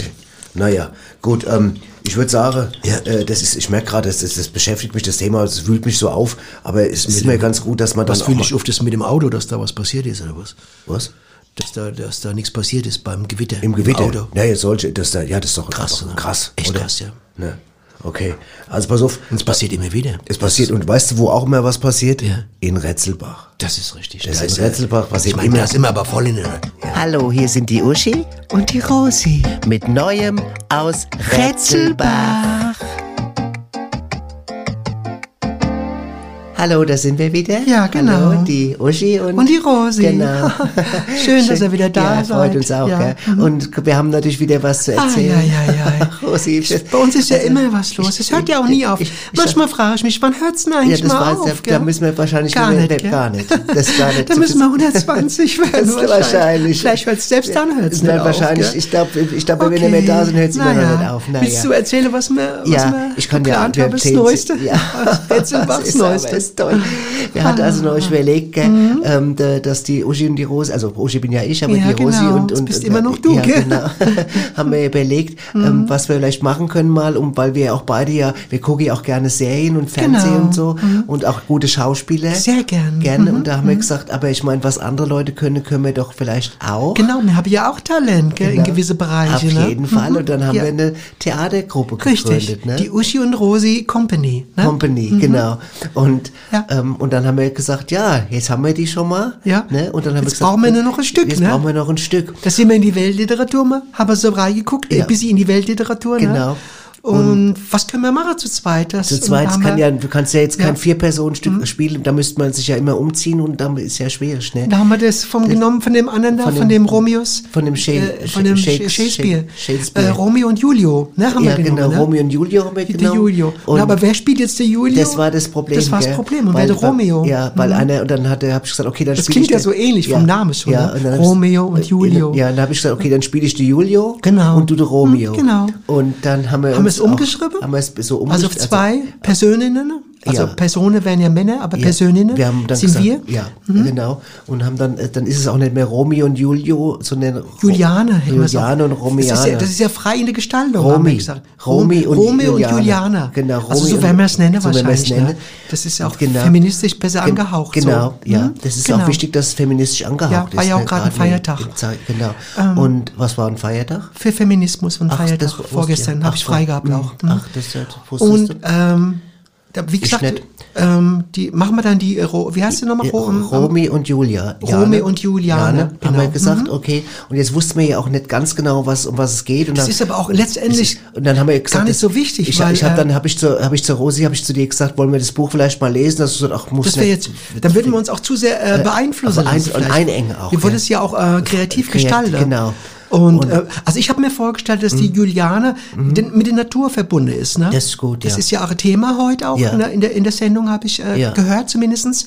Naja, gut, ähm, ich würde sagen, Ja. äh, das ist, ich merke gerade, das, das, das beschäftigt mich, das Thema, das wühlt mich so auf, aber es ist mir ganz gut, dass man dann Was fühle ich auf das mit dem Auto, dass da was passiert ist, oder was? Was? Dass da, dass da nichts passiert ist beim Gewitter. Im Gewitter? Auto. Ja, jetzt solche, das da, ja, das ist doch Krass, doch krass. Echt oder? krass, ja. Ne? Okay, also pass auf. Und es passiert immer wieder. Es passiert, und weißt du, wo auch immer was passiert? Ja. In Retzelbach. Das ist richtig. Das Da ist ja- Retzelbach, was ich ich meine, immer- da sind wir aber voll in der... Hallo, hier sind die Uschi Und die Rosi. mit Neuem aus Retzelbach. Hallo, da sind wir wieder. Ja, genau. Hallo, die Uschi und, Und die Rosi. Genau. <laughs> Schön, dass ihr wieder da ja, seid. freut uns auch. Ja. Gell? Und wir haben natürlich wieder was zu Ah, erzählen. ja, ja, ja. Rosi, Bei uns ist ja also, immer was los. Es hört ja auch nie auf. ich- ich- Manchmal frage ich mich, wann hört's denn Ja, eigentlich das mal weiß, auf? da, da müssen wir wahrscheinlich Gar nicht, gell? gar nicht. Das gar <laughs> nicht. Da müssen wir 120 <laughs> werden. Ist wahrscheinlich. Vielleicht hört's selbst dann hört's Nein, nicht wahrscheinlich. gell? Ich glaube, ich glaub, wenn wir nicht mehr da sind, hört es immer noch nicht auf. Willst du erzählen, was wir, was ja, wir ich kann ja geplant haben, das Neueste? Ja, Retzelbachs das ist, ist toll. <laughs> Wir hatten also neulich überlegt, gell, Mhm. ähm, da- dass die Uschi und die Rose, also Uschi bin ja ich, aber Ja, die Rosi genau. und, und bist und, immer noch du, ja, gell? Mhm. genau, <laughs> haben wir überlegt, ähm, was wir vielleicht machen können mal, um, weil wir auch beide ja, wir gucken ja auch gerne Serien und Fernsehen Genau. und so und auch gute Schauspieler. Sehr gern. Gerne. Mhm, Und da haben wir gesagt, aber ich meine, was andere Leute können, können wir doch vielleicht auch. Genau, wir haben ja auch Talent gell, in Genau. gewisse Bereiche. Auf ne? jeden Fall. Und dann haben Ja. wir eine Theatergruppe gegründet. Richtig, Ne? die Uschi und Rosi Company. Ne? Company, genau. Und, Ja. ähm, und dann haben wir gesagt, ja, jetzt haben wir die schon mal. Ja. Ne? Und dann haben wir Jetzt gesagt, brauchen wir nur noch ein Stück, Jetzt ne? brauchen wir noch ein Stück. Da sind wir in die Weltliteratur mal, haben wir so reingeguckt, Ja. ein bisschen in die Weltliteratur. Genau. Ne? Und, was können wir machen zu zweit? Das, Zu und zweit kann ja, du kannst ja jetzt Ja. Mhm. kein Vier-Personen-Stück spielen, da müsste man sich ja immer umziehen und dann ist ja schwierig, ne? Da haben wir das vom genommen von dem anderen da, von von, dem- dem Romeos. von dem Sha- äh, von dem Shakes- Shakespeare. Shakespeare. Äh, Romeo und Julio, ne, haben ja, wir genommen. genau, ne? Romeo und Julio haben wir Der genommen. Julio. Und, Und aber wer spielt jetzt der Julio? das war das Problem. Das war das? Problem. Und Weil- wer der Romeo? Ja, weil Mhm. einer, und dann hat er, hab ich gesagt, okay, dann Das spiel klingt ich ja den- so ähnlich vom Namen schon, Ja, ne? und Romeo und Julio. Ja, und dann habe ich gesagt, okay, dann spiele ich die Julio. Genau. Und du die Romeo. Mhm, genau. Und dann haben wir es umgeschrieben? Auch, haben wir es so Also umgeschrieben. zwei Persönlinnen? Also Ja. Personen wären ja Männer, aber Ja, Persöninnen wir haben dann sind gesagt, wir. Ja, Mhm. genau. Und haben dann, äh, dann ist es auch nicht mehr Romy und Julio, sondern Juliane. Juliane und Das ist, Romiane. ja, das ist ja frei in der Gestaltung, Romy. haben wir gesagt. Romy und Romy und. Juliana. Genau, also Romy so und- werden wir es nennen so wahrscheinlich. nennen. Ne? Das ist ja auch Genau. feministisch besser Gen- angehaucht. Genau, so. ja. Hm? Das ist genau. auch wichtig, dass es feministisch angehaucht Ja, ist. war ja auch ne, gerade ein in- Feiertag. genau. Ähm, und was war ein Feiertag? Für Feminismus und Ach, Feiertag. das wusste Vorgestern habe Ach ich so. frei gehabt Hm. auch. Hm. Ach, das, das wusstest Und ähm, wie gesagt, nicht. ähm, die machen wir dann die, äh, wie heißt die nochmal? Ja, Ro- ähm, Romy und Julia. Romy und Juliane, Haben genau. wir gesagt, Mhm. okay. Und jetzt wussten wir ja auch nicht ganz genau, was, um was es geht. Und Das dann, ist aber auch letztendlich und dann haben wir gesagt, gar nicht so wichtig, Ich, weil, ich habe äh, dann habe ich zu habe ich zu Rosi habe ich zu dir gesagt, wollen wir das Buch vielleicht mal lesen? Das ist auch muss Das nicht- jetzt, dann würden wir uns auch zu sehr äh, beeinflussen. also ein- lassen und einengen auch, Wir wollen ja. es ja auch äh, kreativ Kreat- gestalten. genau. Und, Und- Mhm. äh, also ich habe mir vorgestellt, dass die Juliane den, mit der Natur verbunden ist. Ne? Das ist gut, Das ja. ist ja auch ein Thema heute auch Ja. in, der, in, der, in der Sendung, habe ich äh, Ja. gehört zumindestens.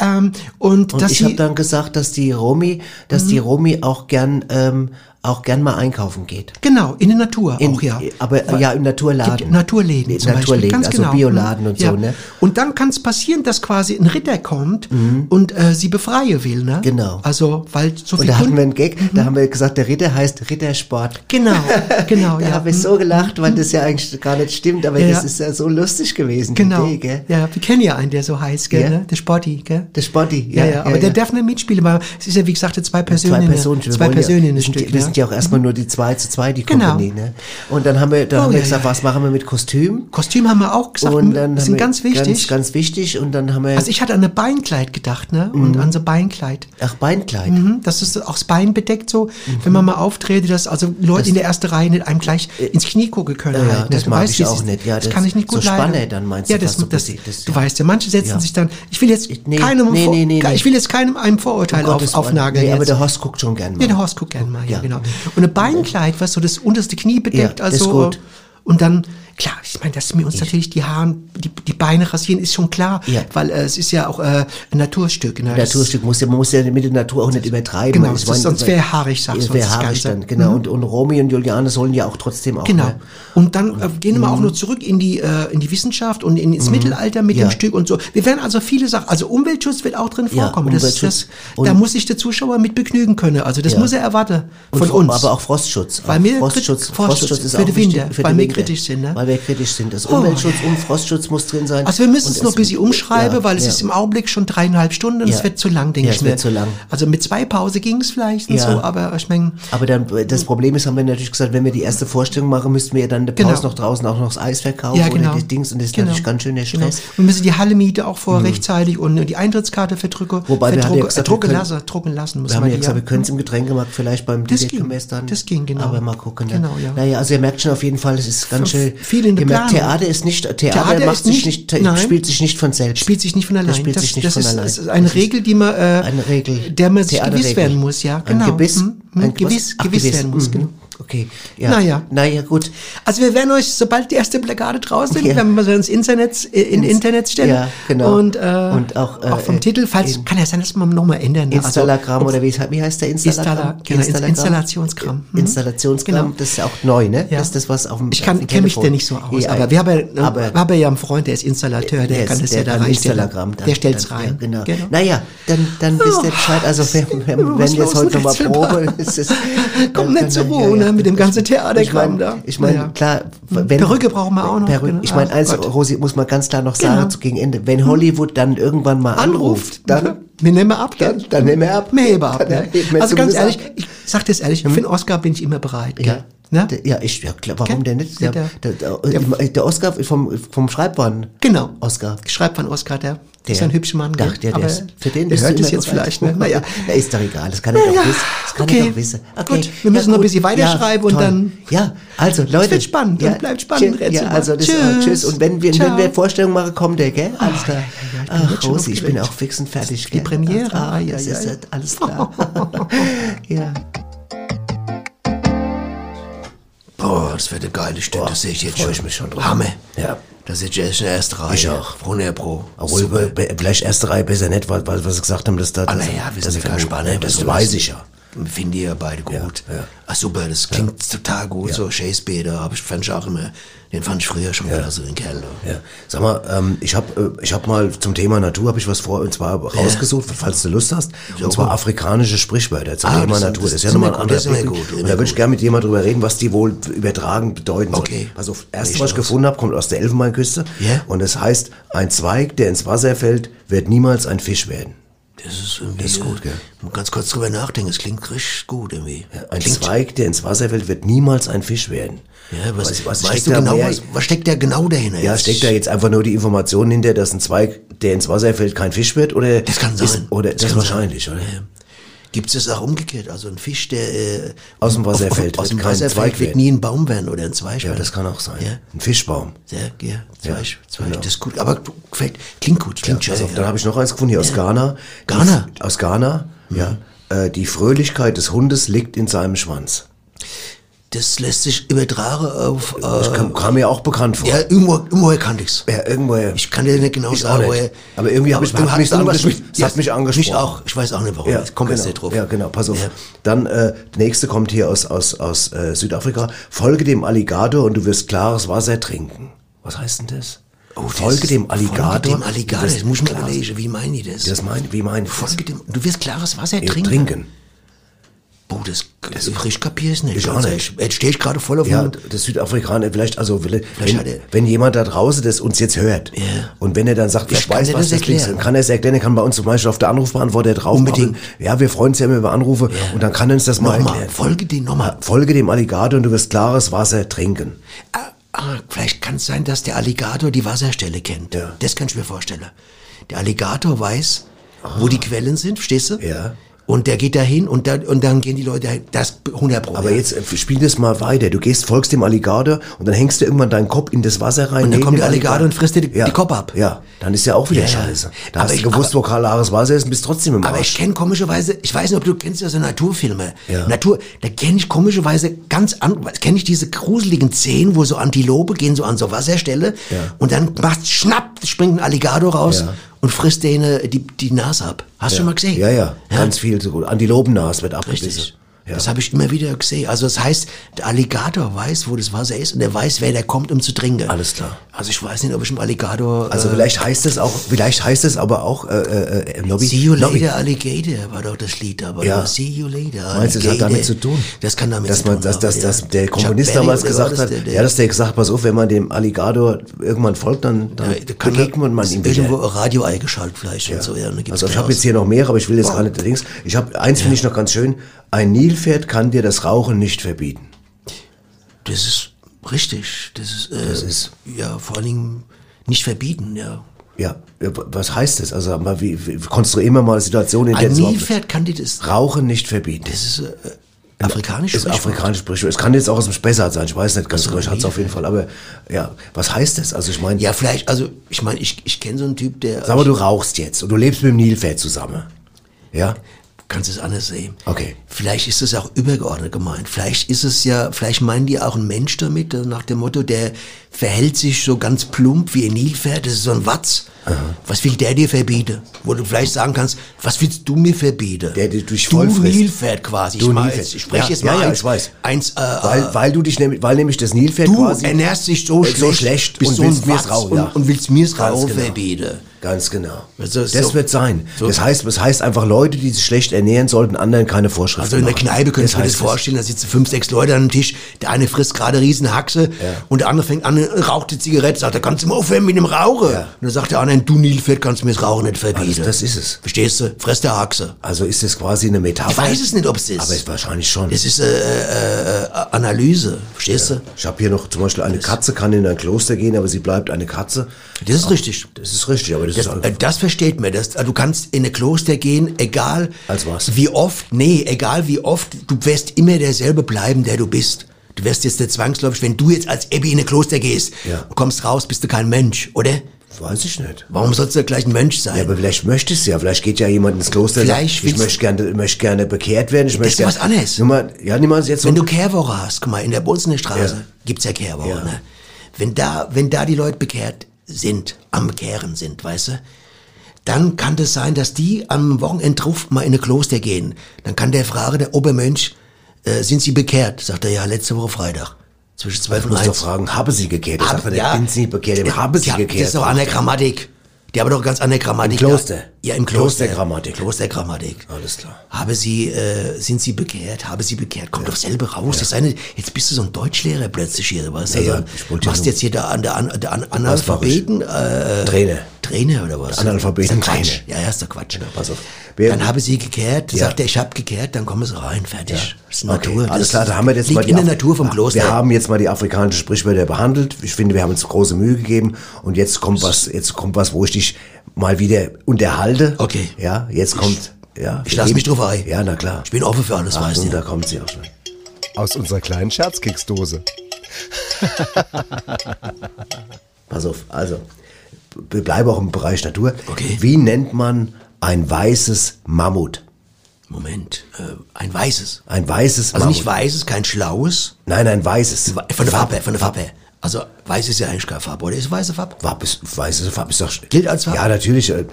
Ähm, und, Und ich habe dann gesagt, dass die Romy, dass Mhm. die Romy auch gern ähm, auch gern mal einkaufen geht. Genau, in der Natur In, auch, ja. Aber ja, im Naturladen. Naturläden zum Naturläden, Beispiel. Ganz also genau. Bioladen und ja. so, ne? Und dann kann es passieren, dass quasi ein Ritter kommt und äh, sie befreien will, ne? Genau. Also, weil so Und viel da hatten wir einen Gag, da haben wir gesagt, der Ritter heißt Rittersport. Genau, <laughs> genau, Da ja. habe ich so gelacht, weil das ja eigentlich gar nicht stimmt, aber Ja, das ist ja so lustig gewesen, Genau. Idee, gell? Ja, wir kennen ja einen, der so heißt, gell, Ja. ne? Der Sporty, gell? Der Sporty, Ja, ja. ja, aber der darf nicht mitspielen, weil es ist ja, wie gesagt, zwei Personen. zwei Personen, zwei wollen Personen wir, sind, Stück. wir ja auch erstmal nur die zwei zu zwei, die Genau. Kompanie, ne? Und dann haben wir, dann Oh, haben wir ja, gesagt, ja. was machen wir mit Kostüm? Kostüm haben wir auch gesagt, und dann das haben sind ganz wichtig. Ganz, ganz wichtig. Und dann haben wir, also ich hatte an ein Beinkleid gedacht, ne? Mhm. Und an so Beinkleid. ach, Beinkleid. Mhm, das ist auch das Bein bedeckt so, wenn Mhm. man mal auftrete, dass also Leute in der ersten Reihe nicht einem gleich ins Knie gucken können. Ja, ja, halt, ne? das Du mag weißt, ich auch nicht. Ja, das, das- kann ich nicht so gut leiden. Spanne dann meinst ja, du das, so das, das- Du weißt ja, manche setzen Ja. sich dann, ich will jetzt Nee, keinem, nee, Vor- nee, nee, ich will jetzt keinem einem Vorurteil Um auf, aufnageln. Nee, aber der Horst guckt schon gern mal. Ja, der Horst guckt gerne mal, ja, Ja. genau. Und ein Beinkleid, was so das unterste Knie bedeckt, Ja, ist also gut. und dann klar, ich meine, dass wir uns natürlich die Haare, die, die Beine rasieren, ist schon klar, Ja. weil äh, es ist ja auch äh, ein Naturstück. Ne? Das- Naturstück muss ja, man muss ja mit der Natur auch nicht übertreiben. Genau, Ich das- meine, sonst wäre haarig, sagst du, wäre das haarig dann, genau. Mhm. Und, und Romy und Juliane sollen ja auch trotzdem auch. Genau. Ne? Und dann äh, gehen wir auch noch zurück in die, äh, in die Wissenschaft und in, ins Mittelalter mit Mhm. Ja. dem Stück und so. Wir werden also viele Sachen, also Umweltschutz wird auch drin Ja, vorkommen. das, Umweltschutz. das, Und- da muss sich der Zuschauer mit begnügen können. Also das Ja. muss er erwarten von uns. Aber auch Frostschutz. Weil wir Frostschutz, Frostschutz, Frostschutz ist für auch den wichtig Winter, für weil wir kritisch sind, ne? Weil wir kritisch sind. Das Oh, Umweltschutz ja. und Frostschutz muss drin sein. Also wir müssen es noch ein bisschen umschreiben, ja, weil es ja. ist im Augenblick schon dreieinhalb Stunden und Ja. es wird zu lang, denke ich es wird zu lang. Also mit zwei Pause ging es vielleicht und so, aber ich meine, Aber dann, das Problem ist, haben wir natürlich gesagt, wenn wir die erste Vorstellung machen, müssten wir ja dann in der Pause Genau. noch draußen auch noch das Eis verkaufen ja genau. oder die Dings und das ist genau. natürlich ganz schön der Genau. Stress. Wir müssen die Halle miete auch vor rechtzeitig und die Eintrittskarte verdrücken. Wobei wir haben ja gesagt, drucken wir können- lassen, drucken lassen muss Wir haben ja gesagt, wir können es im Getränkemarkt vielleicht beim Das ging. dann. Das ging, genau. Aber mal gucken. Genau, ja. Naja, also ihr merkt schon auf jeden Fall, es ist ganz schön. viel in der Planung. Theater ist nicht, Theater, Theater macht sich nicht- nicht, nein. spielt sich nicht von selbst. spielt sich nicht von allein. Das spielt das, sich nicht das von ist, allein. Das ist eine Das Regel, die man, äh, eine Regel. der man sich gewiss werden muss, ja, Ein genau. Gebiss? Mhm. Mhm. Ein gewiss, Ach, gewiss werden muss, Mhm. genau. Okay, ja. Naja. Naja, gut. Also wir werden euch, sobald die erste Plakate draußen sind, Ja. werden wir sie ins Internet, äh, in Ins- Internet stellen. ja, genau. Und, äh, Und auch, äh, vom Titel, falls, kann ja sein, dass wir nochmal ändern. ne? Also, Installagramm oder wie, wie heißt der Installa, Installagramm? genau, Ins- Installationskram. Mhm. Installationskram, Genau. das ist ja auch neu, ne? Ja. Das ist das, was auf dem Ich kann, kenne mich da nicht so aus, Ja, aber wir haben, ja, aber- wir haben ja einen Freund, der ist Installateur, der, Der kann das der ja da reinstellen. Installagramm dann- Der stellt's dann- rein. Genau. genau. Naja, dann, dann wisst ihr Bescheid. Also wir, wir, jetzt los heute nochmal? Probe. <laughs> Es ist- Komm dann- nicht zur Ruhe. Ne, mit dem ganzen Ich Theaterkram meine, da. ich meine, Ja. klar, wenn, Perücke brauchen wir auch noch, Perücke, genau. ich meine, eins, Gott. Rosi, muss man ganz klar noch sagen Genau. zu gegen Ende. Wenn Hollywood dann irgendwann mal anruft, dann, wir nehmen ab, dann, dann nehmen wir ab. Wir heben ab. Ne? wir Also ganz ehrlich, ich sag das ehrlich, für den Oscar bin ich immer bereit. Gell? Ja. Ne? Der- Ja, ich, ja, klar, warum Gell? denn nicht? Der, Der- der, der, der Oscar vom, vom Schreibwaren. Genau. Oscar. Schreibt von Oscar, der, der ist ein hübscher Mann. Ach, der, aber der ist, für den hört es jetzt vielleicht. Ne? Naja. Na, ist doch egal, das kann er Ja, doch wissen. Das kann okay. er doch wissen. Okay. Gut, wir müssen noch ein bisschen weiterschreiben und toll. dann- Ja, also Leute. wird spannend und bleibt spannend, tschüss. Ja, also das, Tschüss. tschüss. tschüss. Und wenn wir, Ciao. wenn wir Vorstellungen machen, kommt der, gell? Alles klar. ja, ja, ich Ach, schon Rosi, ich bin auch fix und fertig, Die? Premiere, ah, ja, das ja, ist ja. halt alles <laughs> klar. <laughs> ja. Boah, das wird eine geile Stunde, das sehe ich jetzt schon. ich mich schon drauf. Hammer. Ja. Da sitze ich in der ersten Reihe. Ich auch. 100 Pro. Obwohl, vielleicht erste Reihe besser nicht, weil, weil wir gesagt haben, dass da, Ah, dass, na ja, wir sind ja kein Spanner, das weiß ich ja. finden die ja beide gut. ja. Ach super, das klingt total gut. So Shakespeare, da hab ich, fand ich auch immer, den fand ich früher schon klasse, den Kerl. da. Ja. Sag mal, ähm, ich habe äh, ich hab mal zum Thema Natur habe ich was vor und zwar rausgesucht, falls du Lust hast. Und zwar afrikanische Sprichwörter zum Ah, Thema das- Natur. Das, das ist ja nochmal ein gut, Und immer da würde ich gerne mit jemand drüber reden, was die wohl übertragen bedeuten. Okay. Erste, ich was ich los. gefunden habe, kommt aus der Elfenbeinküste. Ja? Und es heißt, ein Zweig, der ins Wasser fällt, wird niemals ein Fisch werden. Das ist irgendwie, Das ist gut, gell? Muss ganz kurz drüber nachdenken, es klingt richtig gut irgendwie. Ein klingt, Zweig, der ins Wasser fällt, wird niemals ein Fisch werden. Ja, was, Was- was weißt steckt du da genau, mehr- was, was steckt da genau dahinter? Ja, jetzt? steckt da jetzt einfach nur die Information hinter, dass ein Zweig, der ins Wasser fällt, kein Fisch wird? Oder Das kann Ist, sein. oder das, ist kann wahrscheinlich, sein. oder? Ja. Gibt es das auch umgekehrt? Also ein Fisch, der äh, Aus dem Wasser auf- fällt, aus dem Wasser fällt, wird nie ein Baum werden oder ein Zweig Ja, das kann auch sein. Ja, Ein Fischbaum. ja, ja Zweig, Zweig, genau. das ist gut. Aber gefällt, klingt gut, klingt Pass schön. auf, dann habe ich noch eins gefunden hier aus Ghana. Ghana? Aus Ghana, ja. Äh, die Fröhlichkeit des Hundes liegt in seinem Schwanz. Das lässt sich übertragen auf... Das Äh, kam, kam mir auch bekannt vor. ja, irgendwo, irgendwoher kannte ich's. Ja, irgendwoher. Ich kann dir nicht genau Ich sagen, woher. Aber irgendwie hab ich- du hat mich mit- Es hat mich angesprochen. Mich auch. Ich weiß auch nicht warum. Ja, ich komme genau. jetzt nicht drauf. Ja, genau, pass auf. Ja. Dann, äh, der nächste kommt hier aus, aus, aus äh, Südafrika. Folge dem Alligator und du wirst klares Wasser trinken. Was heißt denn das? Oh, das Folge dem Alligator. Folge dem Alligator. Das muss ich mir überlegen. Wie meine ich das? Das mein, wie meine ich das? Folge dem, du wirst klares Wasser Ja, trinken. trinken. Boah, das, das ich kapiere es nicht. Ich auch Also, nicht. Jetzt stehe ich gerade voll auf Ja, das Südafrikaner, vielleicht, also, wenn, hat er- wenn jemand da draußen das uns jetzt hört Ja. und wenn er dann sagt, Vielleicht ich kann weiß, er was das das ist, dann kann er es erklären, er kann bei uns zum Beispiel auf der Anrufbeantworter drauf Unbedingt. machen. Ja, wir freuen uns ja immer über Anrufe und dann kann er uns das mal Nochmal, erklären. folge dem nochmal. Folge dem Alligator und du wirst klares Wasser trinken. Ah, ah, vielleicht kann es sein, dass der Alligator die Wasserstelle kennt. Ja. Das kann ich mir vorstellen. Der Alligator weiß, wo die Quellen sind, verstehst du? Ah. Ja. Und der geht da hin und, dann und dann gehen die Leute dahin. Das 100 Pro. Aber ja. jetzt äh, spiel das mal weiter. Du gehst, folgst dem Alligator und dann hängst du irgendwann deinen Kopf in das Wasser rein. Und dann kommt der Alligator und frisst dir die- die Kopf ab. Ja, dann ist ja auch wieder Ja, ja. scheiße. Da Aber hast ich- du gewusst, aber- wo klares Wasser ist und bist trotzdem im Aber ich Arsch. kenne komischerweise, ich weiß nicht, ob du kennst ja so Naturfilme. Ja. Natur, da kenne ich komischerweise ganz an, kenne ich diese gruseligen Szenen, wo so Antilope gehen so an so Wasserstelle Ja. und dann macht schnapp, springt ein Alligator raus Ja. Und frisst denen die, die Nase ab. Hast du schon mal gesehen? Ja, ja, ganz viel so gut. Antilopennas wird abgebissen. Richtig. Ja. Das habe ich immer wieder gesehen. Also das heißt, der Alligator weiß, wo das Wasser ist und er weiß, wer da kommt, um zu trinken. Alles klar. Also ich weiß nicht, ob ich im Alligator... Also äh, vielleicht heißt es auch, vielleicht heißt es aber auch, äh, äh, äh, Nobby, See you Nobby, later, Alligator, war doch das Lied, aber Ja. See you later, Meinst du, das hat damit zu tun? Das kann damit dass zu man, tun dass, dass, dass ja. der Komponist Chuck damals gesagt das hat, der- der- ja, dass der gesagt, pass auf, wenn man dem Alligator irgendwann folgt, dann, dann Ja, kann begegnet man ihm irgendwo wieder. ein Radio eingeschaltet vielleicht und so. Ja, und dann gibt's Also ich habe jetzt hier noch mehr, aber ich will jetzt gar nicht links. Ich habe eins finde ich noch ganz schön. Ein Nilpferd kann dir das Rauchen nicht verbieten. Das ist richtig. Das ist, äh, Das ist- ja vor allen Dingen nicht verbieten, ja. Ja, was heißt das? Also mal, wie, wie konstruieren wir mal eine Situation, in der Ein Nilpferd kann dir das. Rauchen nicht verbieten. Das ist äh, afrikanisch. ist afrikanisch Sprichwort. Es kann jetzt auch aus dem Spessart sein, ich weiß nicht ganz genau, ich hatte es auf jeden Fall. Aber ja, was heißt das? Also ich meine, Ja, vielleicht, also ich meine, ich, ich kenne so einen Typ, der. sag mal, du rauchst jetzt und du lebst mit dem Nilpferd zusammen. Ja? Kannst es anders sehen. Okay. Vielleicht ist es auch übergeordnet gemeint. Vielleicht ist es ja, vielleicht meinen die auch einen Mensch damit, äh, nach dem Motto, der verhält sich so ganz plump wie ein Nilpferd, das ist so ein Watz. Was will der dir verbieten? Wo du vielleicht sagen kannst, was willst du mir verbieten? Der dir durch du. Nilpferd quasi. Du ich, Nilpferd. jetzt, ich spreche Ja, jetzt ja, mal ja, eins, ich weiß. eins, äh, Weil, äh, weil du dich nämlich, weil nämlich das Nilpferd du quasi ernährst dich so äh, schlecht, so schlecht bist und ein willst mir's rau, und, ja. und willst mir's rau genau. Ganz genau. Also das so- wird sein. so- das heißt, das heißt einfach Leute, die sich schlecht ernähren, sollten anderen keine Vorschriften Also in der. Kneipe könntest du dir das vorstellen, da sitzen fünf, sechs Leute an einem Tisch, der eine frisst gerade Riesenhaxe und der andere fängt an, raucht die Zigarette, sagt, er kannst du mal aufhören mit dem Rauchen. Ja. Und dann sagt der andere, du Nilpferd, kannst mir das Rauchen nicht verbieten. Also das ist es. Verstehst du? Fress der Haxe. Also ist das quasi eine Metapher. Ich weiß es nicht, ob es ist. Aber es wahrscheinlich schon. Das ist äh, äh, äh, Analyse, verstehst du? Ich habe hier noch zum Beispiel eine Katze kann in ein Kloster gehen, aber sie bleibt eine Katze. Das ist richtig. Das ist richtig, aber das, Das, äh, das versteht man. Das, du kannst in ein Kloster gehen, egal Als was? wie oft, nee, egal wie oft, du wirst immer derselbe bleiben, der du bist. Du wirst jetzt nicht zwangsläufig, wenn du jetzt als Ebbi in ein Kloster gehst Ja. und kommst raus, bist du kein Mensch, oder? weiß ich nicht. Warum sollst du gleich ein Mensch sein? Ja, aber vielleicht möchtest du ja, vielleicht geht ja jemand ins Kloster Vielleicht sagt, ich willst- möchte gerne, möchte gerne bekehrt werden. Ich Das möchte ist was anderes. Nur mal, ja, nimm mal jetzt so wenn du Kehrwoche hast, guck mal, in der bei uns in der Straße Ja. gibt's ja Kehrwoche, Ja. ne? Wenn da, wenn da die Leute bekehrt sind, am Bekehren sind, weißt du, dann kann das sein, dass die am Wochenende drauf mal in ein Kloster gehen. Dann kann der fragen, der Obermönch, äh, sind Sie bekehrt? Sagt er, ja, letzte Woche Freitag. Zwischen 12 Ich und muss doch 1. fragen, habe sie gekehrt? Hab- ja, bin sie bekehrt, habe sie ja, gekehrt. Das ist doch an der Grammatik. Die haben doch ganz andere Grammatik. Im Kloster? Ja, im Kloster. Klostergrammatik. Klostergrammatik. Alles klar. Habe Sie, äh, sind Sie bekehrt? Habe Sie bekehrt? Kommt doch selber raus. Das ist eine, jetzt bist du so ein Deutschlehrer plötzlich hier, weißt du? Ja, ja, Also, ja machst jetzt hier da an der, an, der an, Analphabeten, äh, Trainer. Trainer oder was? Analphabeten- Ist Quatsch. Ja, ja, ist doch Quatsch. pass auf. Wir- dann habe sie gekehrt, Ja. sagt er, ich habe gekehrt, dann kommen sie rein, fertig. Das ist Okay, Natur. alles klar, da haben wir jetzt liegt mal die in der Af- Natur vom Kloster. Wir haben jetzt mal die afrikanischen Sprichwörter behandelt. Ich finde, wir haben uns große Mühe gegeben und jetzt kommt was, jetzt kommt was, wo ich dich mal wieder unterhalte. Okay. Ja, jetzt kommt, ja. ich lass mich drauf ein. Ja, na klar. Ich bin offen für alles, weißt Achtung, du. da kommt sie auch schon. Aus unserer kleinen Scherzkeksdose. Pass auf, also, wir bleiben auch im Bereich Natur. Okay. Wie nennt man ein weißes Mammut? Moment, äh, ein weißes. Ein weißes Also Mammut. nicht weißes, kein schlaues. Nein, ein weißes. Von der Farbe, von der Farbe. Also weiß ist ja eigentlich keine Farbe, oder ist weiße Farbe? Farbe ist, weiße Farbe ist doch... Gilt als Farbe? Ja, natürlich. äh,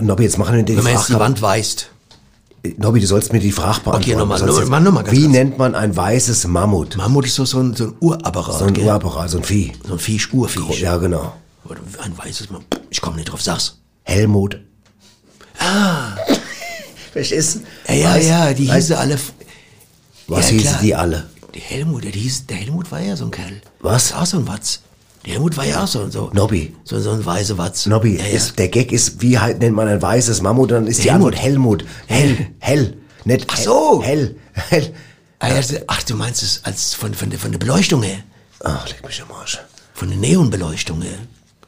Nobby, jetzt machen wir die Wenn man jetzt die. Wand weißt. Nobby, du sollst mir die Frage beantworten. Okay, nochmal, nochmal, nochmal, ganz Wie kurz. nennt man ein weißes Mammut? Mammut ist so, so ein, so ein Urapparat. So ein gell? Urapparat, so ein Vieh. So ein Viech, Urviech. Ja, genau. Oder Ein weißes Mammut. Ich komme nicht drauf, sag's. Helmut. Ah. <laughs> Verstehst du? Ja, ja, ja, die weißt- hießen alle. Was ja, hießen die alle? Der Helmut, der, hieß, der Helmut war ja so ein Kerl. Was? Auch so ein Watz. Der Helmut war ja auch so, so. Nobby. So, so ein weißer Watz. Nobby, ja, ja. Ist, der Gag ist, wie halt nennt man ein weißes Mammut? Dann ist die Helmut. Antwort Helmut. Hell, hell. Nicht Ach so. Hell, hell. Ah, ach, du meinst es als von, von, der, von der Beleuchtung her? Ach, leg mich am Arsch. Von der Neonbeleuchtung her?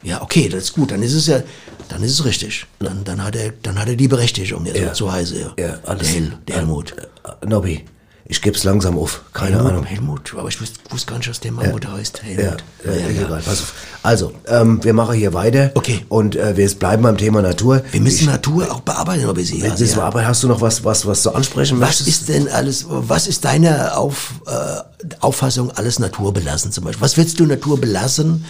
Ja, okay, das ist gut. Dann ist es ja, dann ist es richtig. Dann, dann hat er, dann hat er die Berechtigung, ja, Ja. so zu heißen, ja. Ja, alles. Der, Hel, der Helmut. Äh, Nobby, ich geb's langsam auf. Keine Helmut, Ahnung. Helmut, aber ich wusste, wusste gar nicht, dass der Mammut heißt. Ja, Helmut. ja, egal, pass auf. Also, ähm, wir machen hier weiter. Okay. Und äh, wir bleiben beim Thema Natur. Wir müssen ich, Natur auch bearbeiten, ob sie. Wissen wir, aber hast du noch was, was, was du ansprechen Was möchtest? ist denn alles, was ist deine Auf, äh, Auffassung, alles Natur belassen zum Beispiel? Was würdest du Natur belassen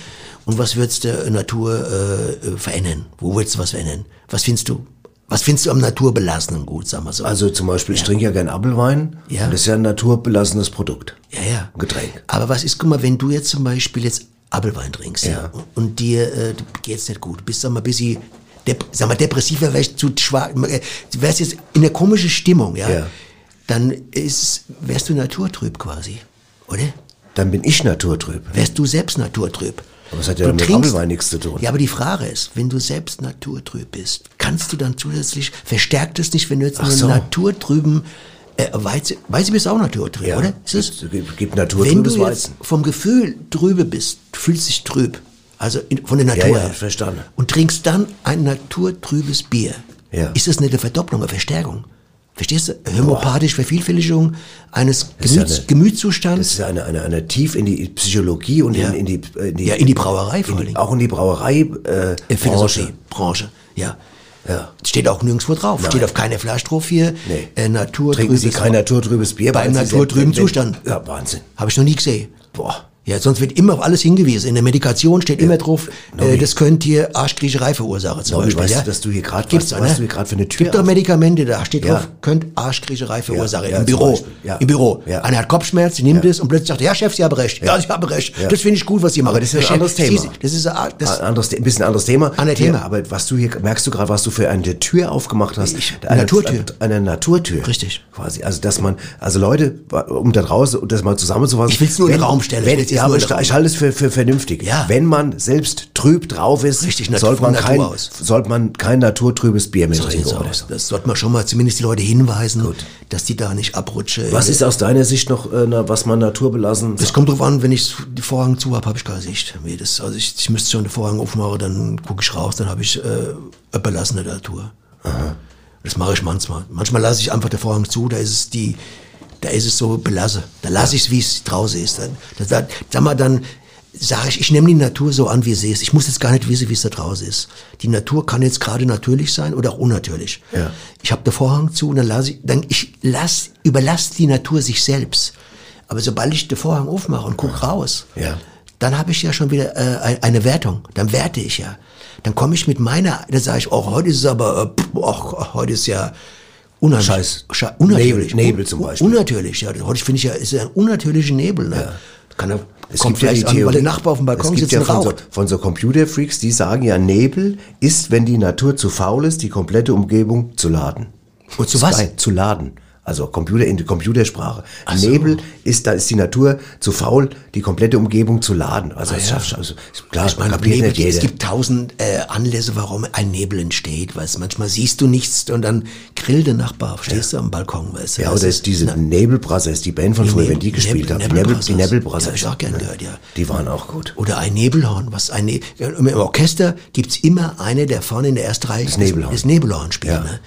und was würdest du Natur äh, äh, verändern? Wo würdest du was verändern? Was findest du? Was findest du am Naturbelassenen gut, sagen wir so? Also zum Beispiel, ich trinke ja gern Apfelwein. Ja. Das ist ja ein naturbelassenes Produkt. ja, ja. Getränk. Aber was ist, guck mal, wenn du jetzt zum Beispiel jetzt Apfelwein trinkst ja. Ja. und, und dir äh, geht's nicht gut, du bist sag mal ein bisschen, dep sag mal, depressiver, wärst zu schwach, äh, du wärst jetzt in der komischen Stimmung, ja, Ja. dann ist, wärst du naturtrüb quasi, oder? Dann bin ich naturtrüb. Wärst du selbst naturtrüb. Aber das hat ja Du mit trinkst- Apfelwein nichts zu tun. Ja, aber die Frage ist, wenn du selbst naturtrüb bist, kannst du dann zusätzlich, verstärkt es nicht, wenn du jetzt Ach einen so. naturtrüben äh, Weizen, Weizen bist auch naturtrüb, Ja, oder? Ist es? gibt- gibt Wenn naturtrübes du Weizen. jetzt vom Gefühl trübe bist, du fühlst dich trüb, also in, von der Natur ja, her, verstanden. und trinkst dann ein naturtrübes Bier, Ja. ist das nicht eine Verdopplung, eine Verstärkung? Verstehst du? Homöopathische Vervielfältigung eines ist ja Gemüts, eine- Gemütszustands. Das ist ja eine, eine, eine tief in die Psychologie und Ja. in, in, die, in die Ja, in die Brauerei vor Dingen. Auch in die Brauerei äh, Äh, Branche. Branche, ja. Ja. Steht auch nirgendwo drauf. Steht auf keiner Flasche drauf hier. Nee. Äh, Natur Trinken Sie kein naturtrübes Bier? Beim naturtrüben Zustand. Ja, Wahnsinn. Habe ich noch nie gesehen. Boah. Ja, sonst wird immer auf alles hingewiesen. In der Medikation steht immer drauf, Nobby. äh, das könnte hier Arschkriecherei verursachen zum Nobby, Beispiel. weißt ja? du, dass du hier Gibt's weißt- doch, weißt ne? du hier grad für eine Tür Gibt doch Medikamente, da steht Ja. drauf, könnte Arschkriecherei verursachen. ja, Im Büro. Ja. Im Büro. Ja. Einer hat Kopfschmerz, sie nimmt es und plötzlich sagt, ja Chef, Sie haben recht. Ja, Sie haben recht. Ja. Das finde ich gut, was Sie machen. Aber das ist ja ein Chef, anderes Sie- Thema. Das ist ein, das, ein, anderes, ein bisschen anderes Thema. Anderes Thema. Ja, aber was du hier, merkst du gerade, was du für eine Tür aufgemacht hast? Ich- eine Naturtür. Eine Naturtür. Richtig. Quasi. Also, dass man, also Leute, um da draußen, um das mal zusammenzufassen. Ich will's nur in den Raum stellen. Wenn, ja, aber ich, den ich halte es für, für vernünftig. Ja. Wenn man selbst trüb drauf ist, Richtig, sollte man, kein, aus. sollte man kein naturtrübes Bier mehr so trinken. aus. Das sollte man schon mal zumindest die Leute hinweisen, dass die da nicht abrutschen. Was ist aus deiner Sicht noch, äh, was man naturbelassen Das kommt drauf an, wenn ich die Vorhang zu habe, habe ich keine Sicht. Das, also ich, ich müsste schon den Vorhang aufmachen, dann gucke ich raus, dann habe ich äh, belassene Natur. Das mache ich manchmal. Manchmal lasse ich einfach den Vorhang zu, da ist es die, da ist es so belasse. Da lasse ich es, wie es draußen ist. Dann, da, da, sag mal, dann sage ich, ich nehme die Natur so an, wie sie ist. Ich muss jetzt gar nicht wissen, wie es da draußen ist. Die Natur kann jetzt gerade natürlich sein oder auch unnatürlich. Ja. Ich habe den Vorhang zu und dann lasse ich, dann ich lass, überlasse die Natur sich selbst. Aber sobald ich den Vorhang aufmache und guck raus, Ja. dann habe ich ja schon wieder äh, ein- eine Wertung. Dann werte ich ja. Dann komme ich mit meiner, dann sage ich, oh, heute ist es aber, äh, pff, ach, heute ist ja unheimlich. Scheiß. Sche unnatürlich. Nebel- Nebel zum Beispiel. Unnatürlich, ja. Heute finde ich ja, ist ja ein unnatürlicher Nebel. Ne? Kann er, Es kommt gibt ja die vielleicht an, weil Theorie- der Nachbar auf dem Balkon es gibt ja und von so, von so Computerfreaks, die sagen ja, Nebel ist, wenn die Natur zu faul ist, die komplette Umgebung zu laden. Und zu was? Zu laden. Also Computer in die Computersprache. so. Nebel ist, da ist die Natur zu faul, die komplette Umgebung zu laden. Also, das schafft, also ist klar, Ich meine, Nebel, nicht jeder. es gibt tausend äh, Anlässe, warum ein Nebel entsteht. Weißt, manchmal siehst du nichts und dann grillt der Nachbar, stehst du am Balkon. Weißt ja, das oder ist diese Nebelbrassers, die Band von Die früher, Nebel- wenn die gespielt Nebel- haben. Die Nebel, die Nebelbrassers. Nebelbrassers. Ja, hab ich auch gern gehört, ja. Die waren auch gut. Oder ein Nebelhorn. Was ein ne Im Orchester gibt's immer eine, der vorne in der ersten Reihe das Nebelhorn. das Nebelhorn spielt. Ja. Ne?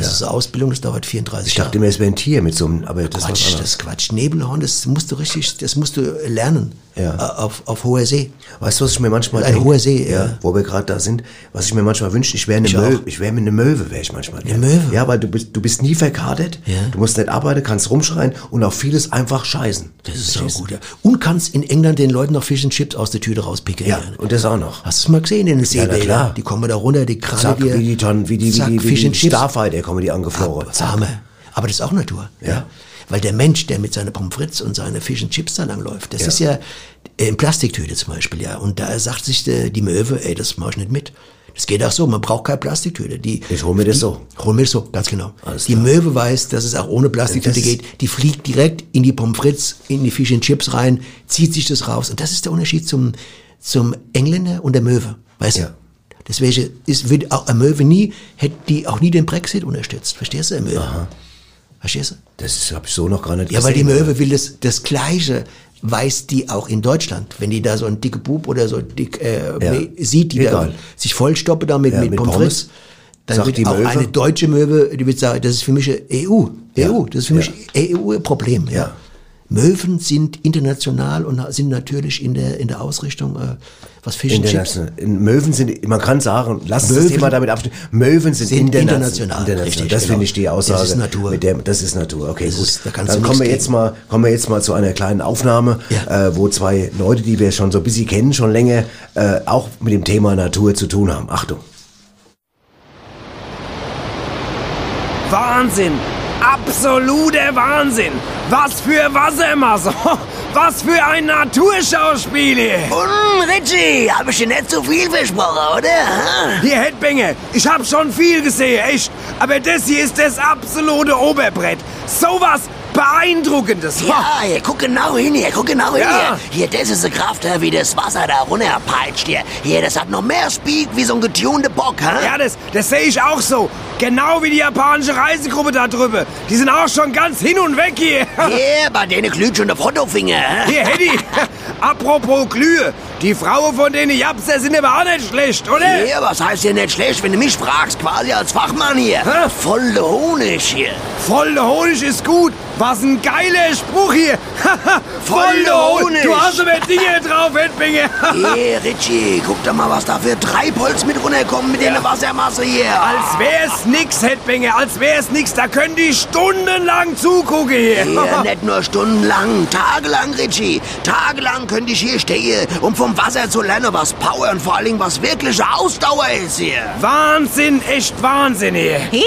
Das ist eine Ausbildung, das dauert 34 Ich Jahre. dachte immer, es wäre ein Tier mit so einem, aber das Quatsch, das ist Quatsch. Nebelhorn, das musst du richtig, das musst du lernen. Ja. Auf, auf hoher See. Weißt du, was ich mir manchmal Ein hoher See, ja. Wo wir gerade da sind. Was ich mir manchmal wünsche, ich wäre eine Ich Möwe. auch. Ich wäre mir eine Möwe, wäre ich manchmal. Eine Möwe? Ja, weil du bist, du bist nie verkadert. Ja. Du musst nicht arbeiten, kannst rumschreien und auf vieles einfach scheißen. Das ist so gut, ja. Und kannst in England den Leuten noch Fish and Chips aus der Tüte rauspicken. Ja, und das auch noch. Hast du es mal gesehen in den Ja, na Seebädern? klar. Die kommen da runter, die Zack, dir. wie die Tonnen, wie die, Zack, wie die, Fish wie and die. Starfighter kommen die angeflogen. Ab, Hammer. Aber das ist auch Natur. Ja. Weil der Mensch, der mit seiner Pommes frites und seiner Fish and Chips da langläuft, das Ja. ist ja in Plastiktüte zum Beispiel, ja. Und da sagt sich die Möwe, ey, das mach ich nicht mit. Das geht auch so, man braucht keine Plastiktüte. Die, Ich hol mir das so. Hol mir das so, ganz genau. Alles die klar. Möwe weiß, dass es auch ohne Plastiktüte geht. Die fliegt direkt in die Pommes frites, in die Fish and Chips rein, zieht sich das raus. Und das ist der Unterschied zum, zum Engländer und der Möwe. Weißt du? Ja. Deswegen ist, wird auch eine Möwe nie, hätte die auch nie den Brexit unterstützt. Verstehst du, eine Möwe? Verstehst du? Das habe ich so noch gar nicht Ja, weil die gesehen. Möwe will das, das Gleiche, weiß die auch in Deutschland. Wenn die da so ein dicke Bub oder so dick äh, Ja. sieht, die Egal. da sich vollstoppe da mit, Ja, mit mit Pommes Pommes. dann Sagt wird die auch Möwe. eine deutsche Möwe, die wird sagen, das ist für mich eine EU. Ja. EU, das ist für mich EU-Problem. Ja. Möwen sind international und sind natürlich in der, in der Ausrichtung, äh, was Fish Chips. International. In Möwen sind, man kann sagen, lass uns das Möwen Thema damit abschließen. Möwen sind, sind international. international, richtig, das genau. finde ich die Aussage. Das ist Natur. Mit der, das ist Natur. Okay, Das gut. ist- da Dann kommen wir jetzt mal, kommen wir jetzt mal zu einer kleinen Aufnahme, Ja. äh, wo zwei Leute, die wir schon so ein bisschen kennen, schon länger, äh, auch mit dem Thema Natur zu tun haben. Achtung. Wahnsinn! Absoluter Wahnsinn! Was für Wassermasse! Was für ein Naturschauspiel hier! Und Richie, hab ich dir nicht zu viel versprochen, oder? Hier, Headbanger, ich hab schon viel gesehen, echt. Aber das hier ist das absolute Oberbrett. Sowas Beeindruckendes. Ja, hier, guck genau hin hier, guck genau hin Ja. hier. Hier, das ist eine Kraft, äh, wie das Wasser da runterpeitscht hier. Hier, das hat noch mehr Speed wie so ein getunte Bock, hä? Ja, das, das sehe ich auch so. Genau wie die japanische Reisegruppe da drüben. Die sind auch schon ganz hin und weg hier. Hier, bei denen glüht schon der Fotofinger, hä? Hier, Hedy, <laughs> apropos Glühe. Die Frauen, von denen ich hab's, sind aber auch nicht schlecht, oder? Hier, was heißt hier nicht schlecht, wenn du mich fragst, quasi als Fachmann hier. Hä? Voll der Honig hier. Voll der Honig ist gut. Was ein geiler Spruch hier. <laughs> Voll Voll der Honig. Du hast aber Dinge drauf, <laughs> Headbanger. Hier, Richie, guck doch mal, was da für Treibholz mit runterkommen mit der Wassermasse hier. Als wär's nix, Headbanger, als wär's nix. Da können die stundenlang zugucken hier. Hier, <laughs> nicht nur stundenlang, tagelang, Richie. Tagelang könnte ich hier stehen, um vom Wasser zu lernen, was Power und vor allen Dingen was wirkliche Ausdauer ist hier. Wahnsinn, echt Wahnsinn hier. Hier,